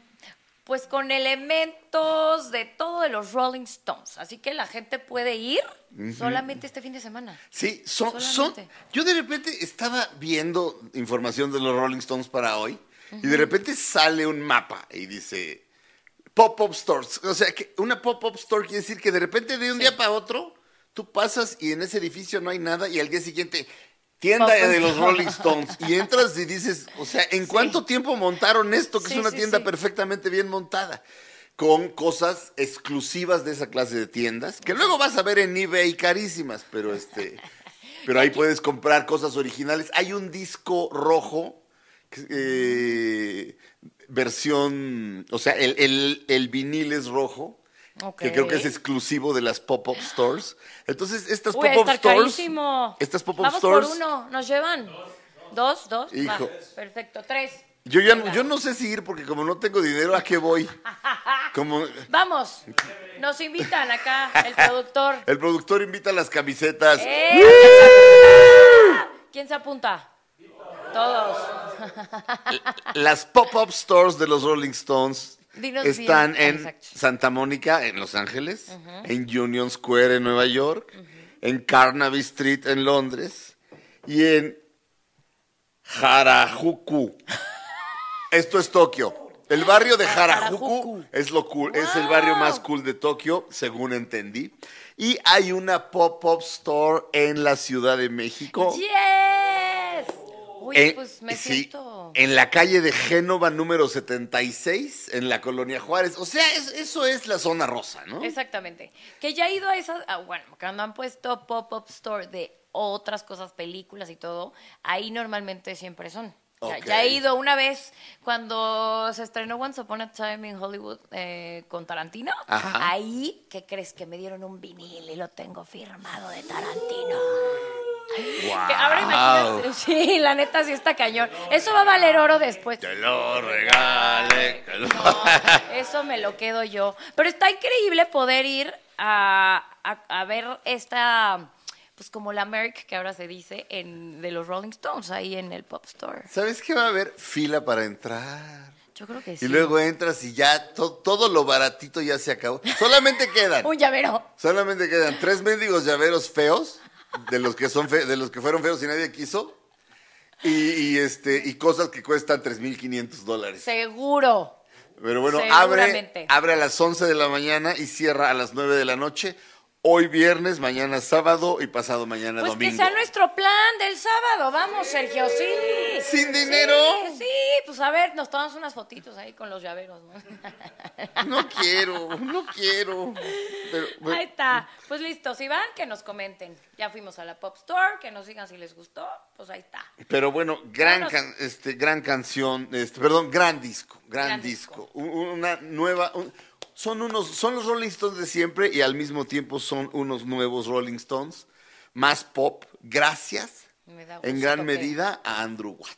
[SPEAKER 1] pues con elementos de todo de los Rolling Stones. Así que la gente puede ir solamente este fin de semana.
[SPEAKER 2] Sí, son, son. Yo de repente estaba viendo información de los Rolling Stones para hoy y de repente sale un mapa y dice pop-up stores. O sea, que una pop-up store quiere decir que de repente de un día para otro tú pasas y en ese edificio no hay nada y al día siguiente tienda de los. Rolling Stones y entras y dices, o sea, ¿en cuánto tiempo montaron esto que
[SPEAKER 1] Sí,
[SPEAKER 2] es una
[SPEAKER 1] sí,
[SPEAKER 2] tienda perfectamente bien montada? con cosas exclusivas de esa clase de tiendas, que luego vas a ver en eBay carísimas, pero este, pero ahí *laughs* puedes comprar cosas originales. Hay un disco rojo, eh, versión, o sea, el, el, el vinil es rojo, Que creo que es exclusivo de las pop-up stores. Entonces, estas pop-up stores,
[SPEAKER 1] carísimo.
[SPEAKER 2] estas pop-up
[SPEAKER 1] Vamos
[SPEAKER 2] stores,
[SPEAKER 1] por uno, ¿nos llevan? ¿Dos? ¿Dos?
[SPEAKER 2] Hijo.
[SPEAKER 1] Va, perfecto, tres.
[SPEAKER 2] yo ya,
[SPEAKER 1] Venga.
[SPEAKER 2] yo no sé si ir porque como no tengo dinero, ¿a qué voy? *laughs* Como
[SPEAKER 1] Vamos, nos invitan acá el productor.
[SPEAKER 2] el productor invita a las camisetas.
[SPEAKER 1] ¡Eh! ¿Quién se apunta? Todos.
[SPEAKER 2] Las pop-up stores de los Rolling Stones
[SPEAKER 1] Dinos
[SPEAKER 2] están
[SPEAKER 1] bien.
[SPEAKER 2] en
[SPEAKER 1] Exacto.
[SPEAKER 2] Santa Mónica, en Los Ángeles, en Union Square, en Nueva York, en Carnaby Street, en Londres, y en Harajuku. *laughs* Esto es Tokio. El barrio de Harajuku es lo cool, es el barrio más cool de Tokio, según entendí. Y hay una pop-up store en la Ciudad de México.
[SPEAKER 1] ¡Yes! Uy,
[SPEAKER 2] En-
[SPEAKER 1] pues me
[SPEAKER 2] sí,
[SPEAKER 1] siento.
[SPEAKER 2] en la calle de Génova número 76, en la colonia Juárez. O sea, es- eso es la zona rosa, ¿no?
[SPEAKER 1] Exactamente. Que ya he ido a esas, ah, bueno, cuando han puesto pop-up store de otras cosas, películas y todo, ahí normalmente siempre son. Ya he ido una vez cuando se estrenó Once Upon a Time in Hollywood eh, con Tarantino.
[SPEAKER 2] Ajá.
[SPEAKER 1] Ahí, ¿qué crees? Que me dieron un vinil y lo tengo firmado de Tarantino. Que ahora imagínate, sí, la neta sí está cañón. Eso va a valer oro después.
[SPEAKER 2] Te lo regale. que lo-
[SPEAKER 1] No, eso me lo quedo yo. Pero está increíble poder ir a, a- a ver esta, pues como la Merck que ahora se dice, en, de los Rolling Stones, ahí en el Pop Store.
[SPEAKER 2] ¿Sabes qué va a haber? Fila para entrar.
[SPEAKER 1] Yo creo que sí.
[SPEAKER 2] Y luego entras y ya to- todo lo baratito ya se acabó. Solamente quedan, *laughs*
[SPEAKER 1] Un llavero.
[SPEAKER 2] solamente quedan tres mendigos llaveros feos, de los que son fe- de los que fueron feos y nadie quiso. Y, y, este y cosas que cuestan 3.500 dólares.
[SPEAKER 1] Seguro.
[SPEAKER 2] Pero bueno, abre, abre a las 11 de la mañana y cierra a las 9 de la noche. Hoy viernes, mañana sábado y pasado mañana
[SPEAKER 1] Pues
[SPEAKER 2] domingo.
[SPEAKER 1] que sea nuestro plan del sábado. Vamos, Sergio, sí.
[SPEAKER 2] ¿Sin dinero?
[SPEAKER 1] Sí, sí, pues a ver, nos tomamos unas fotitos ahí con los llaveros, ¿no?
[SPEAKER 2] No quiero, no quiero. Pero, pero-
[SPEAKER 1] Ahí está. Pues listo, si van, que nos comenten. Ya fuimos a la Pop Store, que nos digan si les gustó, pues ahí está.
[SPEAKER 2] pero bueno, gran, can- este, gran canción, este, perdón, gran disco, gran,
[SPEAKER 1] Gran
[SPEAKER 2] disco.
[SPEAKER 1] disco.
[SPEAKER 2] Un- Una nueva, un- son unos, son los Rolling Stones de siempre y al mismo tiempo son unos nuevos Rolling Stones, más pop, gracias
[SPEAKER 1] Me da
[SPEAKER 2] en gran
[SPEAKER 1] que-
[SPEAKER 2] medida a Andrew Watt.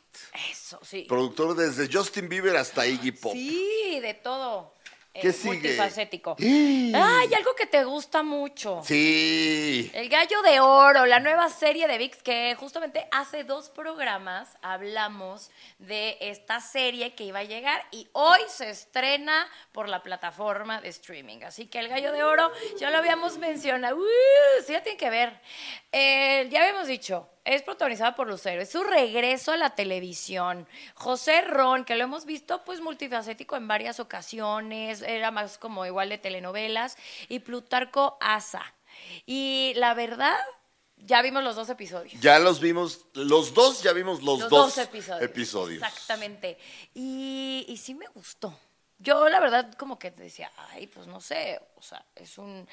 [SPEAKER 1] Eso, sí.
[SPEAKER 2] Productor desde Justin Bieber hasta Iggy Pop.
[SPEAKER 1] Sí, de todo.
[SPEAKER 2] ¿Qué
[SPEAKER 1] Eh,
[SPEAKER 2] sigue?
[SPEAKER 1] Multifacético.
[SPEAKER 2] ¡Eh!
[SPEAKER 1] Ay, algo que te gusta mucho.
[SPEAKER 2] Sí.
[SPEAKER 1] El Gallo de Oro, la nueva serie de VIX que justamente hace dos programas hablamos de esta serie que iba a llegar y hoy se estrena por la plataforma de streaming. Así que El Gallo de Oro ya lo habíamos mencionado. ¡Uh! sí, ya tienen que ver. Eh, ya habíamos dicho, es protagonizada por Lucero. Es su regreso a la televisión. José Ron, que lo hemos visto pues multifacético en varias ocasiones, era más como igual de telenovelas, y Plutarco Asa. Y la verdad, ya vimos los dos episodios.
[SPEAKER 2] Ya los vimos, los dos ya vimos los,
[SPEAKER 1] los
[SPEAKER 2] dos,
[SPEAKER 1] dos episodios.
[SPEAKER 2] episodios.
[SPEAKER 1] Exactamente. Y, y sí me gustó. Yo la verdad como que decía, ay, pues no sé, o sea, es un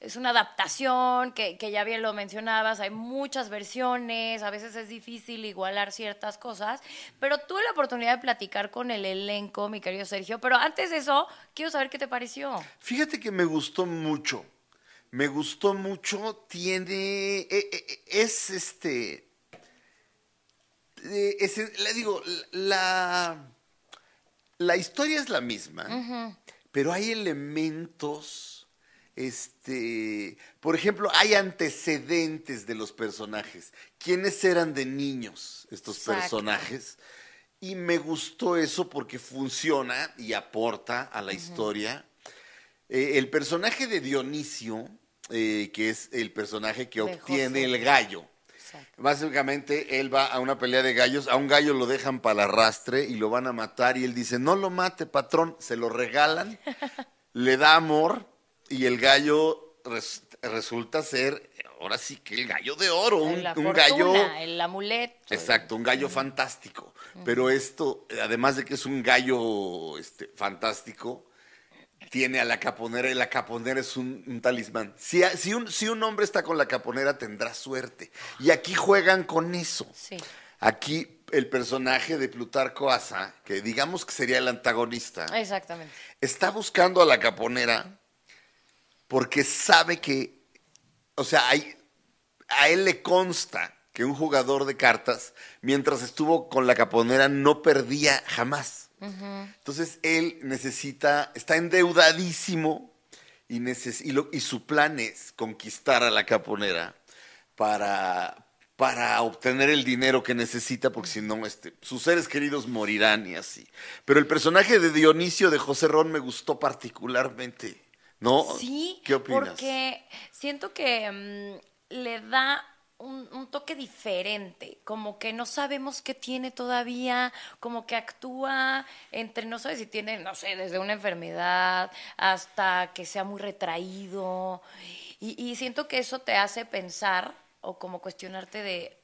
[SPEAKER 1] es una adaptación que, que ya bien lo mencionabas, hay muchas versiones, a veces es difícil igualar ciertas cosas, pero tuve la oportunidad de platicar con el elenco, mi querido Sergio, pero antes de eso, quiero saber qué te pareció.
[SPEAKER 2] Fíjate que me gustó mucho. Me gustó mucho. Tiene. eh, eh, Es este. eh, es- le digo, la. La historia es la misma, pero hay elementos. Este. Por ejemplo, hay antecedentes de los personajes. ¿Quiénes eran de niños estos
[SPEAKER 1] Exacto.
[SPEAKER 2] personajes? Y me gustó eso porque funciona y aporta a la historia. Eh, el personaje de Dionisio, eh, que es el personaje que
[SPEAKER 1] De
[SPEAKER 2] obtiene
[SPEAKER 1] José.
[SPEAKER 2] el gallo.
[SPEAKER 1] Exacto.
[SPEAKER 2] Básicamente, él va a una pelea de gallos, a un gallo lo dejan para el arrastre y lo van a matar y él dice, no lo mate, patrón, se lo regalan, *laughs* le da amor y el gallo res- resulta ser, ahora sí que el gallo de oro, un,
[SPEAKER 1] la
[SPEAKER 2] un gallo...
[SPEAKER 1] el amuleto.
[SPEAKER 2] Exacto, un gallo fantástico. Pero esto, además de que es un gallo este, fantástico, tiene a la caponera y la caponera es un, un talismán. Si, si un, si un hombre está con la caponera tendrá suerte. Y aquí juegan con eso.
[SPEAKER 1] Sí.
[SPEAKER 2] Aquí el personaje de Plutarco Asa, que digamos que sería el antagonista,
[SPEAKER 1] Exactamente.
[SPEAKER 2] está buscando a la caponera porque sabe que, o sea, hay- a él le consta que un jugador de cartas, mientras estuvo con la caponera, no perdía jamás. Entonces él necesita, está endeudadísimo y, neces- y, lo- y su plan es conquistar a la caponera para, para obtener el dinero que necesita, porque si no, este, sus seres queridos morirán y así. Pero el personaje de Dionisio de José Ron me gustó particularmente, ¿no?
[SPEAKER 1] Sí,
[SPEAKER 2] ¿Qué opinas?
[SPEAKER 1] porque siento que mm, le da un, un toque diferente, como que no sabemos qué tiene todavía, como que actúa entre, no sabes si tiene, no sé, desde una enfermedad hasta que sea muy retraído. Y, y siento que eso te hace pensar o como cuestionarte de,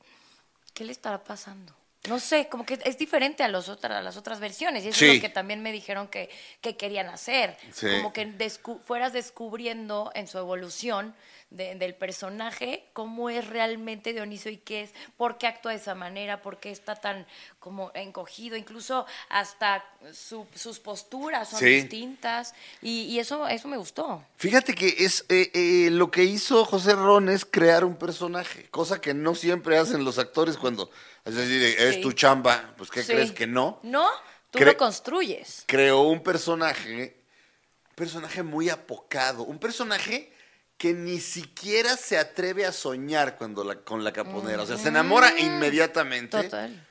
[SPEAKER 1] ¿qué le estará pasando? No sé, como que es diferente a, los otra- a las otras versiones. Y eso es
[SPEAKER 2] Sí.
[SPEAKER 1] lo que también me dijeron que, que querían hacer.
[SPEAKER 2] Sí.
[SPEAKER 1] Como que descu- fueras descubriendo en su evolución de- del personaje cómo es realmente Dionisio y qué es, por qué actúa de esa manera, por qué está tan como encogido, incluso hasta su- sus posturas son
[SPEAKER 2] Sí.
[SPEAKER 1] distintas. Y, y eso, eso me gustó.
[SPEAKER 2] Fíjate que es eh, eh, lo que hizo José Ron es crear un personaje, cosa que no siempre hacen los actores cuando es decir, es
[SPEAKER 1] Sí.
[SPEAKER 2] tu chamba, pues ¿qué
[SPEAKER 1] Sí.
[SPEAKER 2] crees que no?
[SPEAKER 1] No, tú
[SPEAKER 2] Cre-
[SPEAKER 1] lo construyes.
[SPEAKER 2] Creó un personaje, un personaje muy apocado, un personaje que ni siquiera se atreve a soñar cuando la, con la caponera, o sea, se enamora inmediatamente.
[SPEAKER 1] Total.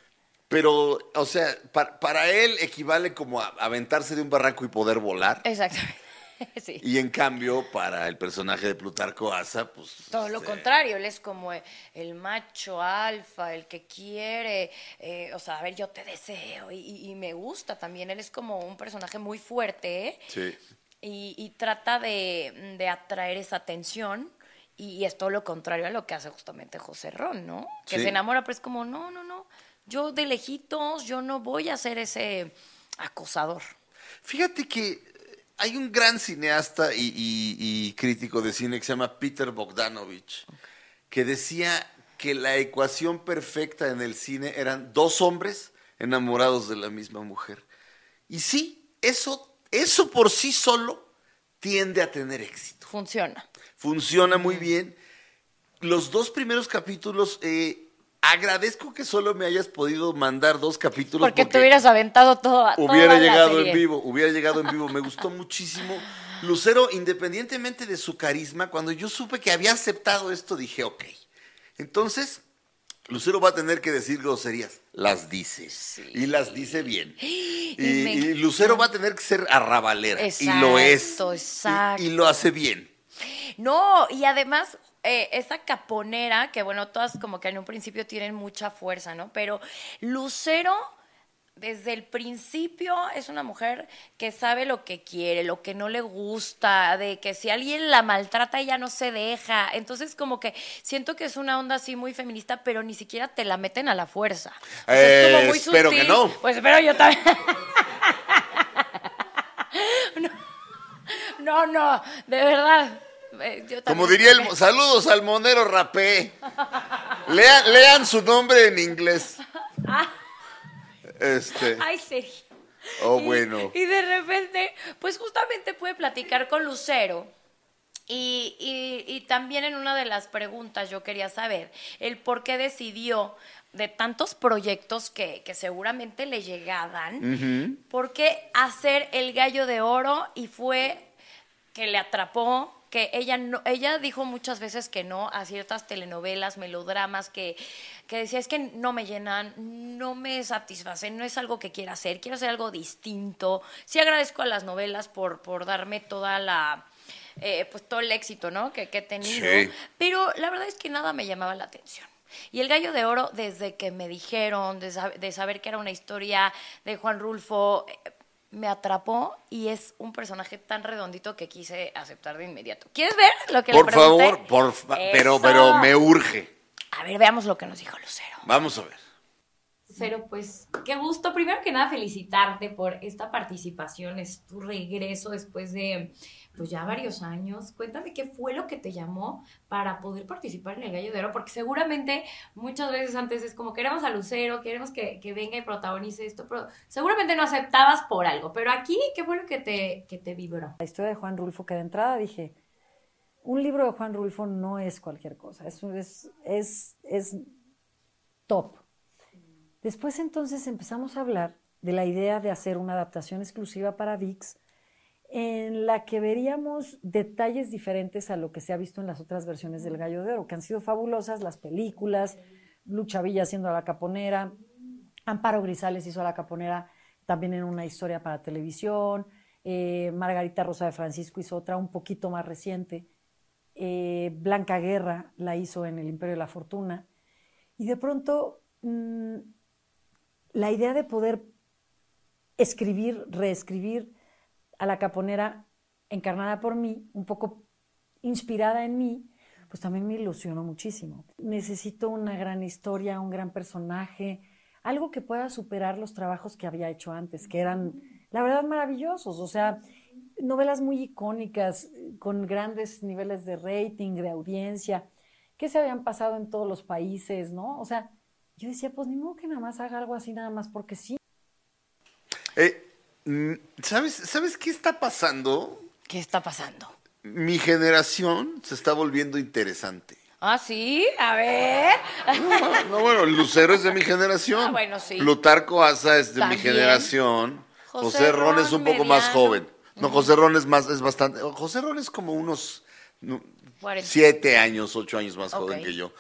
[SPEAKER 2] Pero, o sea, pa- para él equivale como a aventarse de un barranco y poder volar.
[SPEAKER 1] Exactamente. *laughs* sí.
[SPEAKER 2] Y en cambio, para el personaje de Plutarco Asa, pues.
[SPEAKER 1] Todo lo
[SPEAKER 2] este,
[SPEAKER 1] contrario, él es como el macho alfa, el que quiere, eh, o sea, a ver, yo te deseo y, y- y me gusta también, él es como un personaje muy fuerte ¿eh?
[SPEAKER 2] Sí.
[SPEAKER 1] Y, y trata de, de atraer esa atención y, es todo lo contrario a lo que hace justamente José Ron, ¿no? Que
[SPEAKER 2] Sí.
[SPEAKER 1] se enamora, pero es como, no, no, no, yo de lejitos, yo no voy a ser ese acosador.
[SPEAKER 2] Fíjate que hay un gran cineasta y, y- y crítico de cine que se llama Peter Bogdanovich, que decía que la ecuación perfecta en el cine eran dos hombres enamorados de la misma mujer. Y sí, eso, eso por sí solo tiende a tener éxito.
[SPEAKER 1] Funciona.
[SPEAKER 2] Funciona muy bien. Los dos primeros capítulos, eh, agradezco que solo me hayas podido mandar dos capítulos.
[SPEAKER 1] Porque, te hubieras aventado todo,
[SPEAKER 2] hubiera
[SPEAKER 1] toda la
[SPEAKER 2] llegado en vivo, hubiera llegado en vivo. *laughs* Me gustó muchísimo. Lucero, independientemente de su carisma, cuando yo supe que había aceptado esto, dije, ok. Entonces, Lucero va a tener que decir groserías. Las dice. Y las dice bien. *gasps* Y, Lucero va a tener que ser arrabalera. y lo es.
[SPEAKER 1] Exacto,
[SPEAKER 2] Y-
[SPEAKER 1] exacto.
[SPEAKER 2] y lo hace bien.
[SPEAKER 1] No, y además eh, esa caponera, que bueno, todas como que en un principio tienen mucha fuerza, ¿no? Pero Lucero, desde el principio, es una mujer que sabe lo que quiere, lo que no le gusta, de que si alguien la maltrata, ella no se deja. Entonces, como que siento que es una onda así muy feminista, pero ni siquiera te la meten a la fuerza. O sea, es como
[SPEAKER 2] Eh,
[SPEAKER 1] muy
[SPEAKER 2] espero que no.
[SPEAKER 1] Pues espero yo también. *laughs* No, no, de verdad. Eh, yo
[SPEAKER 2] Como diría el... Saludos al monero rapé. Lean, lean su nombre en inglés. Este... *laughs*
[SPEAKER 1] Ay, serio.
[SPEAKER 2] Oh,
[SPEAKER 1] Y-
[SPEAKER 2] bueno.
[SPEAKER 1] Y de repente, pues justamente pude platicar con Lucero. Y, y- y también en una de las preguntas yo quería saber el por qué decidió de tantos proyectos que, que seguramente le llegaban, por qué hacer el gallo de oro y fue que le atrapó, que ella no, ella dijo muchas veces que no a ciertas telenovelas, melodramas que, que decía es que no me llenan, no me satisfacen, no es algo que quiera hacer, quiero hacer algo distinto. Sí agradezco a las novelas por, por darme toda la eh, pues todo el éxito, ¿no? Que, que he tenido.
[SPEAKER 2] Sí.
[SPEAKER 1] Pero la verdad es que nada me llamaba la atención. Y el gallo de oro, desde que me dijeron, de, sab- de saber que era una historia de Juan Rulfo, eh, me atrapó y es un personaje tan redondito que quise aceptar de inmediato. ¿Quieres ver lo que
[SPEAKER 2] Por
[SPEAKER 1] le pregunté?
[SPEAKER 2] favor, por fa- pero, pero me urge.
[SPEAKER 1] A ver, veamos lo que nos dijo Lucero.
[SPEAKER 2] Vamos a ver.
[SPEAKER 1] Lucero, pues qué gusto. Primero que nada, felicitarte por esta participación. Es tu regreso después de pues ya varios años. Cuéntame qué fue lo que te llamó para poder participar en el Gallo de Oro, porque seguramente muchas veces antes es como queremos a Lucero, queremos que, venga y protagonice esto, pero seguramente no aceptabas por algo. Pero aquí, ¿qué fue lo que te, que te vibró?
[SPEAKER 3] La historia de Juan Rulfo, que de entrada dije, un libro de Juan Rulfo no es cualquier cosa, es, es, es, es top. Después entonces empezamos a hablar de la idea de hacer una adaptación exclusiva para VIX en la que veríamos detalles diferentes a lo que se ha visto en las otras versiones del Gallo de Oro, que han sido fabulosas, las películas, Lucha Villa haciendo a la caponera, Amparo Grisales hizo a la caponera también en una historia para televisión, eh, Margarita Rosa de Francisco hizo otra un poquito más reciente, eh, Blanca Guerra la hizo en El Imperio de la Fortuna, y de pronto mm, la idea de poder escribir, reescribir, a la caponera encarnada por mí, un poco inspirada en mí, pues también me ilusionó muchísimo. Necesito una gran historia, un gran personaje, algo que pueda superar los trabajos que había hecho antes, que eran, la verdad, maravillosos. O sea, novelas muy icónicas, con grandes niveles de rating, de audiencia, que se habían pasado en todos los países, ¿no? O sea, yo decía, pues ni modo que nada más haga algo así, nada más porque sí.
[SPEAKER 2] Eh, Mm, ¿Sabes, ¿Sabes qué está pasando?
[SPEAKER 1] ¿Qué está pasando?
[SPEAKER 2] Mi generación se está volviendo interesante.
[SPEAKER 1] Ah, sí, a ver.
[SPEAKER 2] No, bueno, Lucero es de mi generación. Ah,
[SPEAKER 1] bueno, sí.
[SPEAKER 2] Plutarco Asa es de mi generación. José, Ron, es un poco más joven. No, José Ron es más, es bastante. José Ron es como unos siete años, ocho años más joven que yo.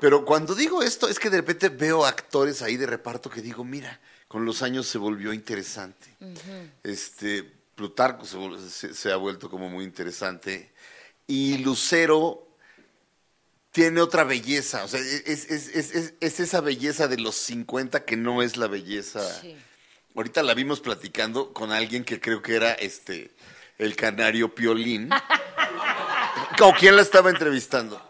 [SPEAKER 2] Pero cuando digo esto, es que de repente veo actores ahí de reparto que digo, mira, con los años se volvió interesante. Este Plutarco se, ha vuelto como muy interesante. Y Lucero tiene otra belleza. O sea, es, esa belleza de los 50 que no es la belleza. Ahorita la vimos platicando con alguien que creo que era este el canario Piolín. *laughs* ¿O quién la estaba entrevistando?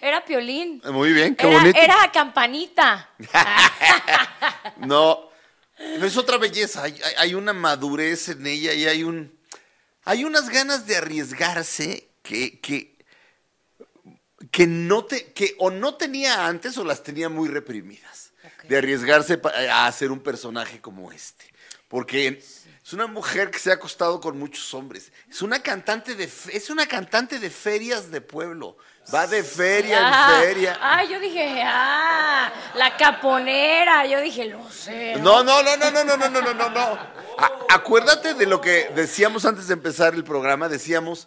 [SPEAKER 1] Era Piolín.
[SPEAKER 2] Muy bien, qué bonito.
[SPEAKER 1] Era Campanita. *laughs*
[SPEAKER 2] no, no es otra belleza, hay, una madurez en ella y hay un hay unas ganas de arriesgarse que, que, que no te, que o no tenía antes o las tenía muy reprimidas. De arriesgarse a hacer un personaje como este. Porque es una mujer que se ha acostado con muchos hombres. Es una cantante de es una cantante de ferias de pueblo. Va de feria en ah, feria.
[SPEAKER 1] Ah, yo dije, ah, la caponera. Yo dije, lo sé.
[SPEAKER 2] No, no, no, no, no, no, no, no, no, no. acuérdate de lo que decíamos antes de empezar el programa. Decíamos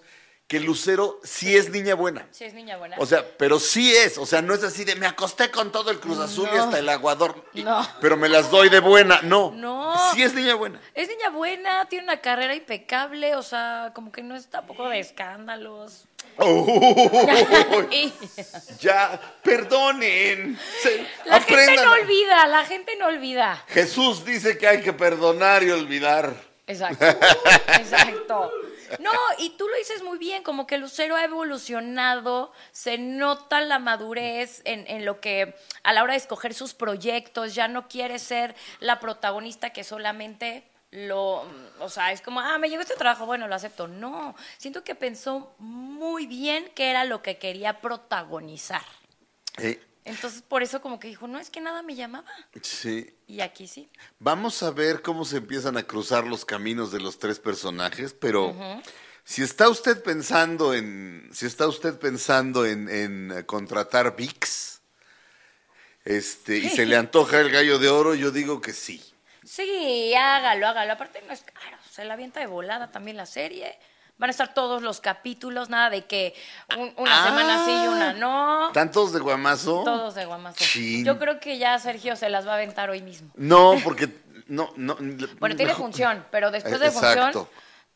[SPEAKER 2] que Lucero sí es niña buena.
[SPEAKER 1] Sí es niña buena.
[SPEAKER 2] O sea, pero sí es. O sea, no es así de me acosté con todo el Cruz Azul y hasta el Aguador. no. Pero me las doy de buena. No. No. Sí es niña buena.
[SPEAKER 1] Es niña buena, tiene una carrera impecable. O sea, como que no es tampoco de escándalos. *laughs*
[SPEAKER 2] ya, perdonen.
[SPEAKER 1] la gente no olvida, la gente no olvida.
[SPEAKER 2] Jesús dice que hay que perdonar y olvidar.
[SPEAKER 1] Exacto, exacto. No, y tú lo dices muy bien, como que Lucero ha evolucionado, se nota la madurez en, en, lo que a la hora de escoger sus proyectos, ya no quiere ser la protagonista que solamente lo, o sea, es como, ah, me llegó este trabajo, bueno, lo acepto. No, siento que pensó muy bien que era lo que quería protagonizar. Entonces, por eso como que dijo, no, es que nada me llamaba.
[SPEAKER 2] Sí.
[SPEAKER 1] Y aquí sí.
[SPEAKER 2] Vamos a ver cómo se empiezan a cruzar los caminos de los tres personajes, pero si está usted pensando en, si está usted pensando en, en contratar VIX, este, y se le *laughs* antoja el gallo de oro, yo digo que sí.
[SPEAKER 1] Sí, hágalo, hágalo. Aparte no es caro, se la avienta de volada también la serie. Van a estar todos los capítulos, nada de que una semana sí y una no.
[SPEAKER 2] ¿Tantos de guamazo?
[SPEAKER 1] Todos de guamazo. Yo creo que ya Sergio se las va a aventar hoy mismo.
[SPEAKER 2] No, porque no, no.
[SPEAKER 1] Bueno, tiene función, pero después de función.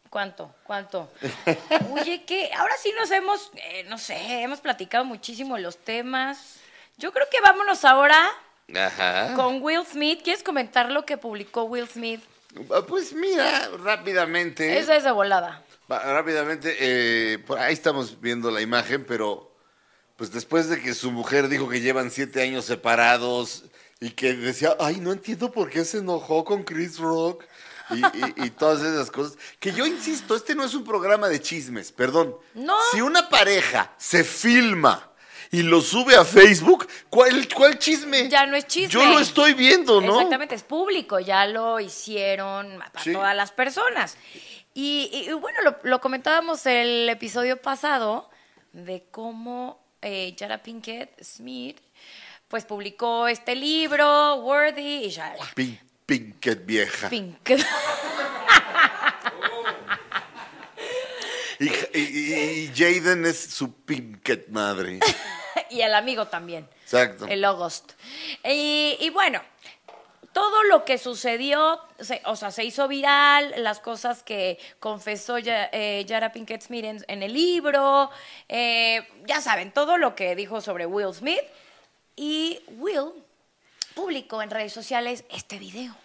[SPEAKER 1] ¿Cuánto? ¿Cuánto? *laughs* Oye, que ahora sí nos hemos, eh, no sé, hemos platicado muchísimo los temas. Yo creo que vámonos ahora Ajá. Con Will Smith. ¿Quieres comentar lo que publicó Will Smith?
[SPEAKER 2] Ah, pues mira, rápidamente.
[SPEAKER 1] Esa es de volada.
[SPEAKER 2] Rápidamente, eh, por ahí estamos viendo la imagen, pero pues después de que su mujer dijo que llevan siete años separados y que decía, ay, no entiendo por qué se enojó con Chris Rock y, y- y todas esas cosas. Que yo insisto, este no es un programa de chismes, perdón.
[SPEAKER 1] No.
[SPEAKER 2] Si una pareja se filma y lo sube a Facebook, ¿cuál, cuál chisme?
[SPEAKER 1] Ya no es chisme.
[SPEAKER 2] Yo lo estoy viendo, ¿no?
[SPEAKER 1] Exactamente, es público, ya lo hicieron para
[SPEAKER 2] Sí.
[SPEAKER 1] todas las personas. Y, y- y bueno, lo, lo comentábamos el episodio pasado de cómo eh, Jada Pinkett Smith pues publicó este libro, Worthy, y ya
[SPEAKER 2] Pinkett vieja.
[SPEAKER 1] Pinkett.
[SPEAKER 2] Y, Jaden es su Pinkett madre. *laughs*
[SPEAKER 1] y el amigo también.
[SPEAKER 2] Exacto.
[SPEAKER 1] El August. Y bueno, todo lo que sucedió, se- o sea, se hizo viral, las cosas que confesó Ya- eh, Yara Pinkett Smith en, en el libro, eh, ya saben, todo lo que dijo sobre Will Smith. Y Will publicó en redes sociales este video.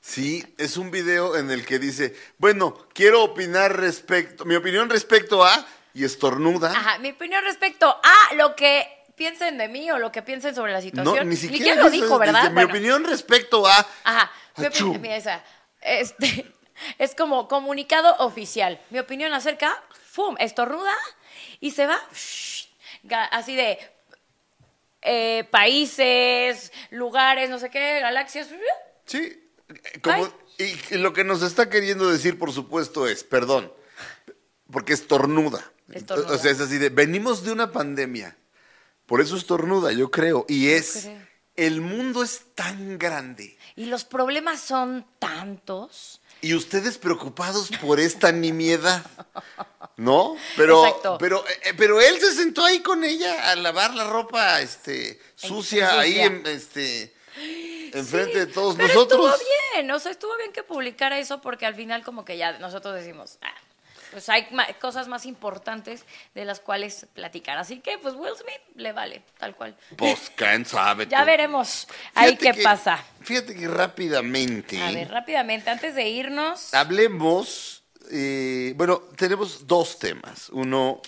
[SPEAKER 2] Sí, es un video en el que dice, bueno, quiero opinar respecto, mi opinión respecto a, y estornuda.
[SPEAKER 1] Ajá, mi opinión respecto a lo que piensen de mí o lo que piensen sobre la
[SPEAKER 2] No,
[SPEAKER 1] situación.
[SPEAKER 2] ni siquiera
[SPEAKER 1] lo
[SPEAKER 2] dice-
[SPEAKER 1] dijo, ¿verdad?
[SPEAKER 2] dice, mi opinión respecto a...
[SPEAKER 1] Ajá, opinión, mira esa. Este, *laughs* es como comunicado oficial. Mi opinión acerca, ¡fum! Estornuda y se va así de eh, países, lugares, no sé qué, galaxias.
[SPEAKER 2] Sí, como, y lo que nos está queriendo decir, por supuesto, es, perdón, porque estornuda.
[SPEAKER 1] Estornuda.
[SPEAKER 2] O sea, es así de, venimos de una pandemia, por eso estornuda, yo creo, y es,
[SPEAKER 1] creo.
[SPEAKER 2] el mundo es tan grande.
[SPEAKER 1] Y los problemas son tantos.
[SPEAKER 2] Y ustedes preocupados por esta nimiedad, ¿no? Pero,
[SPEAKER 1] Exacto.
[SPEAKER 2] pero, eh, pero él se sentó ahí con ella a lavar la ropa, este, sucia, ahí, en, este, enfrente de todos
[SPEAKER 1] Pero
[SPEAKER 2] nosotros.
[SPEAKER 1] estuvo bien, o sea, estuvo bien que publicara eso porque al final como que ya nosotros decimos, ah, pues hay cosas más importantes de las cuales platicar. Así que, pues Will Smith le vale, tal cual.
[SPEAKER 2] Pues, quién sabe. *laughs*
[SPEAKER 1] Ya veremos ahí qué
[SPEAKER 2] que-
[SPEAKER 1] pasa.
[SPEAKER 2] Fíjate que rápidamente
[SPEAKER 1] A ver, rápidamente, antes de irnos.
[SPEAKER 2] hablemos. eh, bueno, tenemos dos temas: uno,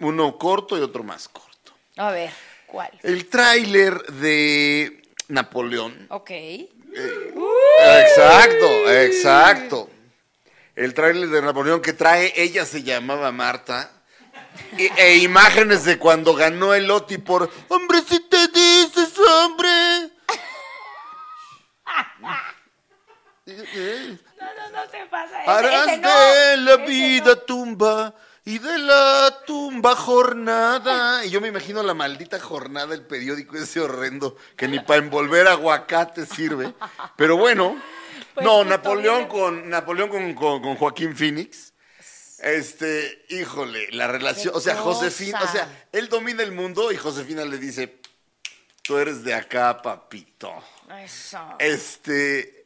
[SPEAKER 2] uno corto y otro más corto.
[SPEAKER 1] A ver, ¿cuál?
[SPEAKER 2] El tráiler de Napoleón.
[SPEAKER 1] Ok.
[SPEAKER 2] Exacto, exacto. El tráiler de Napoleón que trae, ella se llamaba Marta. E, e imágenes de cuando ganó el Oti por Hombre, si te dices, hombre.
[SPEAKER 1] No, no, no te pasa.
[SPEAKER 2] Harás
[SPEAKER 1] ese no,
[SPEAKER 2] de la vida tumba y de la tumba jornada. Y yo me imagino la maldita jornada, el periódico ese horrendo que ni para envolver aguacate sirve. Pero bueno, no,
[SPEAKER 1] justo
[SPEAKER 2] Napoleón con Napoleón con, con- con Joaquín Phoenix. Este, híjole, la relación, o sea, Josefina, o sea, él domina el mundo y Josefina le dice, tú eres de acá, papito.
[SPEAKER 1] Eso.
[SPEAKER 2] Este.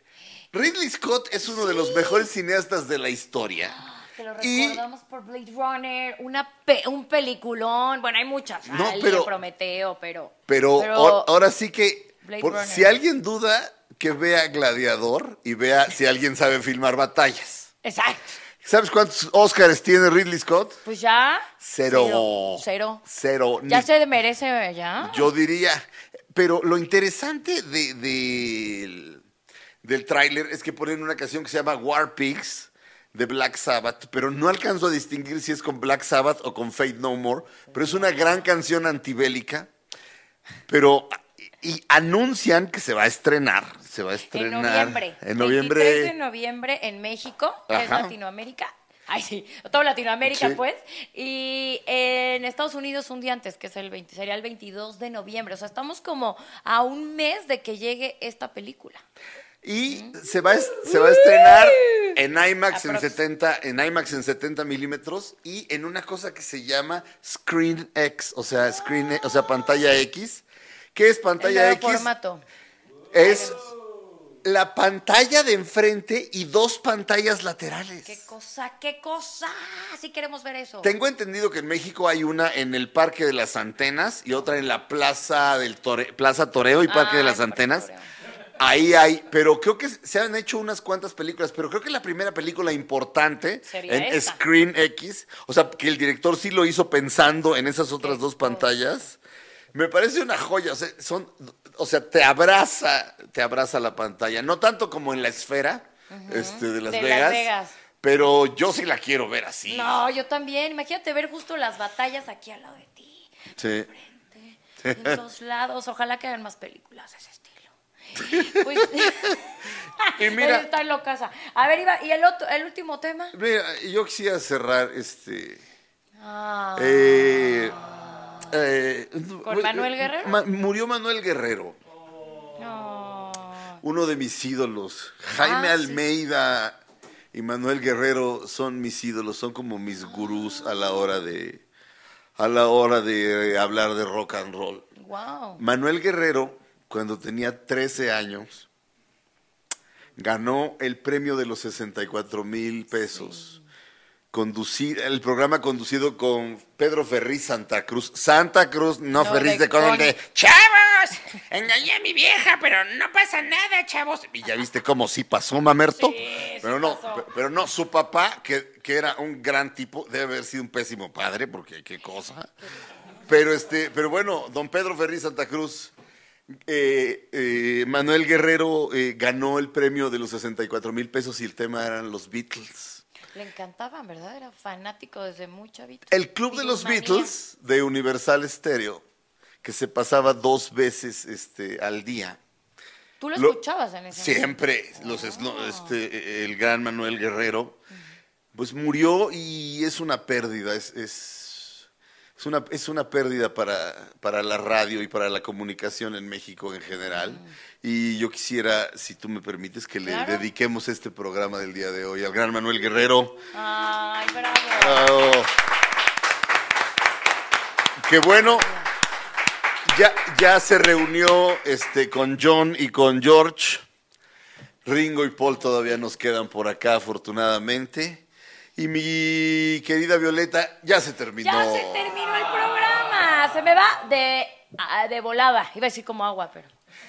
[SPEAKER 2] Ridley Scott es uno de los mejores cineastas de la historia.
[SPEAKER 1] Te lo
[SPEAKER 2] y-
[SPEAKER 1] recordamos por Blade Runner, una pe- un peliculón. Bueno, hay muchas.
[SPEAKER 2] No,
[SPEAKER 1] Ah,
[SPEAKER 2] pero-
[SPEAKER 1] Prometeo, pero.
[SPEAKER 2] Pero, ahor- ahora sí que. Por- si alguien duda, que vea Gladiador y vea si alguien sabe filmar batallas.
[SPEAKER 1] Exacto.
[SPEAKER 2] ¿Sabes cuántos Oscars tiene Ridley Scott?
[SPEAKER 1] Pues ya.
[SPEAKER 2] Cero.
[SPEAKER 1] Cero. Cero. Ya
[SPEAKER 2] Ni-
[SPEAKER 1] se merece, ya.
[SPEAKER 2] Yo diría. Pero lo interesante de, del- del tráiler es que ponen una canción que se llama War Pigs de Black Sabbath, pero no alcanzo a distinguir si es con Black Sabbath o con Faith No More, pero es una gran canción antibélica. Pero y anuncian que se va a estrenar, se va a
[SPEAKER 1] En
[SPEAKER 2] noviembre.
[SPEAKER 1] noviembre.
[SPEAKER 2] En
[SPEAKER 1] 23 de
[SPEAKER 2] noviembre.
[SPEAKER 1] noviembre en México, que es. Latinoamérica. Ay, sí, toda Latinoamérica,
[SPEAKER 2] Sí.
[SPEAKER 1] pues. Y en Estados Unidos un día antes, que es el 20, sería el 22 de noviembre. O sea, estamos como a un mes de que llegue esta película.
[SPEAKER 2] Y se va, a se va a estrenar en IMAX en
[SPEAKER 1] Aprox.
[SPEAKER 2] 70, en IMAX en 70 milímetros y en una cosa que se llama Screen X, o sea, screen, o sea, pantalla X. ¿Qué es
[SPEAKER 1] El
[SPEAKER 2] pantalla
[SPEAKER 1] nuevo
[SPEAKER 2] X?
[SPEAKER 1] formato.
[SPEAKER 2] Es la pantalla de enfrente y dos pantallas laterales.
[SPEAKER 1] Qué cosa, qué cosa. Sí queremos ver eso.
[SPEAKER 2] Tengo entendido que en México hay una en el Parque de las Antenas y otra en la Plaza del Tore- Plaza Toreo y Parque
[SPEAKER 1] Ah,
[SPEAKER 2] de las
[SPEAKER 1] el Parque
[SPEAKER 2] Antenas. Ahí hay, pero creo que se han hecho unas cuantas películas, pero creo que la primera película importante
[SPEAKER 1] Sería
[SPEAKER 2] en
[SPEAKER 1] esta.
[SPEAKER 2] Screen X, o sea, que el director sí lo hizo pensando en esas otras dos pantallas, Me parece una joya, o sea, son, o sea, te abraza, te abraza la pantalla, no tanto como en la esfera este, de Las
[SPEAKER 1] De Las
[SPEAKER 2] Vegas,
[SPEAKER 1] Vegas.
[SPEAKER 2] pero yo sí la quiero ver así.
[SPEAKER 1] No, yo también. Imagínate ver justo las batallas aquí al lado de ti.
[SPEAKER 2] Sí.
[SPEAKER 1] De todos lados. Ojalá que hagan más películas de ese estilo. *laughs* Pues,
[SPEAKER 2] Y *laughs* mira-
[SPEAKER 1] está en lo casa. A ver, Iba, ¿y el, otro, el último tema?
[SPEAKER 2] Mira, yo quisiera cerrar este.
[SPEAKER 1] Ah,
[SPEAKER 2] eh, eh,
[SPEAKER 1] ¿Con Manuel Guerrero?
[SPEAKER 2] Ma- murió Manuel Guerrero,
[SPEAKER 1] no.
[SPEAKER 2] uno de mis ídolos. Jaime
[SPEAKER 1] Ah, sí.
[SPEAKER 2] Almeida y Manuel Guerrero son mis ídolos, son como mis gurús a la hora de a la hora de hablar de rock and roll.
[SPEAKER 1] Wow.
[SPEAKER 2] Manuel Guerrero, cuando tenía 13 años, ganó el premio de los 64 mil pesos. Conducir, el programa conducido con Pedro Ferriz Santa Cruz. Santa Cruz, no,
[SPEAKER 1] No,
[SPEAKER 2] Ferriz
[SPEAKER 1] de
[SPEAKER 2] de con el de
[SPEAKER 1] con-
[SPEAKER 2] ¡Chavos! Engañé a mi vieja, pero no pasa nada, chavos. Y ya viste cómo sí pasó, mamerto.
[SPEAKER 1] Sí, sí
[SPEAKER 2] pero no,
[SPEAKER 1] pasó.
[SPEAKER 2] pero no, su papá, que, que era un gran tipo, debe haber sido un pésimo padre, porque qué cosa. Pero este, pero bueno, don Pedro Ferriz Santa Cruz, eh, eh, Manuel Guerrero eh, ganó el premio de los 64 mil pesos y el tema eran los Beatles.
[SPEAKER 1] Le encantaban, ¿verdad? Era fanático desde muy chavito.
[SPEAKER 2] El club de los. Beatles de Universal Stereo, que se pasaba dos veces este, al día.
[SPEAKER 1] ¿Tú lo,
[SPEAKER 2] Lo-
[SPEAKER 1] escuchabas en ese
[SPEAKER 2] Siempre, los, eslo- este, el gran Manuel Guerrero, pues murió y es una pérdida, es, es, es una, es una pérdida para, para la radio y para la comunicación en México en general. Y yo quisiera, si tú me permites, que le
[SPEAKER 1] Claro.
[SPEAKER 2] dediquemos este programa del día de hoy al gran Manuel Guerrero.
[SPEAKER 1] Ay, bravo.
[SPEAKER 2] Bravo. Qué bueno. Ya, ya se reunió este, con John y con George. Ringo y Paul todavía nos quedan por acá, afortunadamente. Y mi querida Violeta, ya se terminó.
[SPEAKER 1] Ya se terminó el programa. Se me va de, de volada. Iba a decir como agua, pero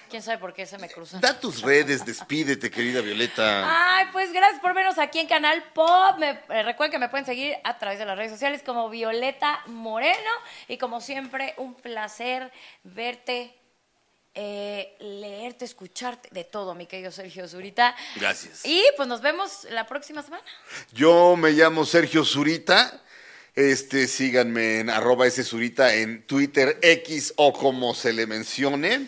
[SPEAKER 1] quién sabe por qué se me cruzó.
[SPEAKER 2] Da tus redes, despídete, querida Violeta.
[SPEAKER 1] Ay, pues gracias por vernos aquí en Canal Pop. Me, eh, recuerden que me pueden seguir a través de las redes sociales como Violeta Moreno. Y como siempre, un placer verte, eh, leerte, escucharte, de todo, mi querido Sergio Zurita.
[SPEAKER 2] Gracias.
[SPEAKER 1] Y pues nos vemos la próxima semana.
[SPEAKER 2] Yo me llamo Sergio Zurita. Este, síganme en arroba ese Zurita en Twitter, X o como se le mencione.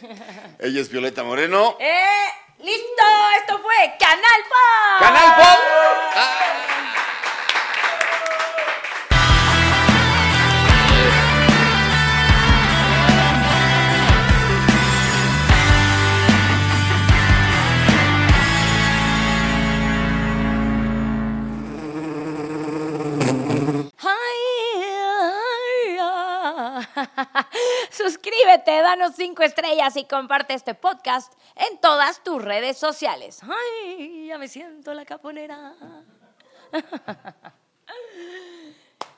[SPEAKER 2] Ella es Violeta Moreno.
[SPEAKER 1] ¡Eh! ¡Listo! Esto fue Canal Pop.
[SPEAKER 2] ¡Canal Pop!
[SPEAKER 1] Ay, *laughs* Suscríbete, danos cinco estrellas y comparte este podcast en todas tus redes sociales. Ay, ya me siento la caponera. *laughs*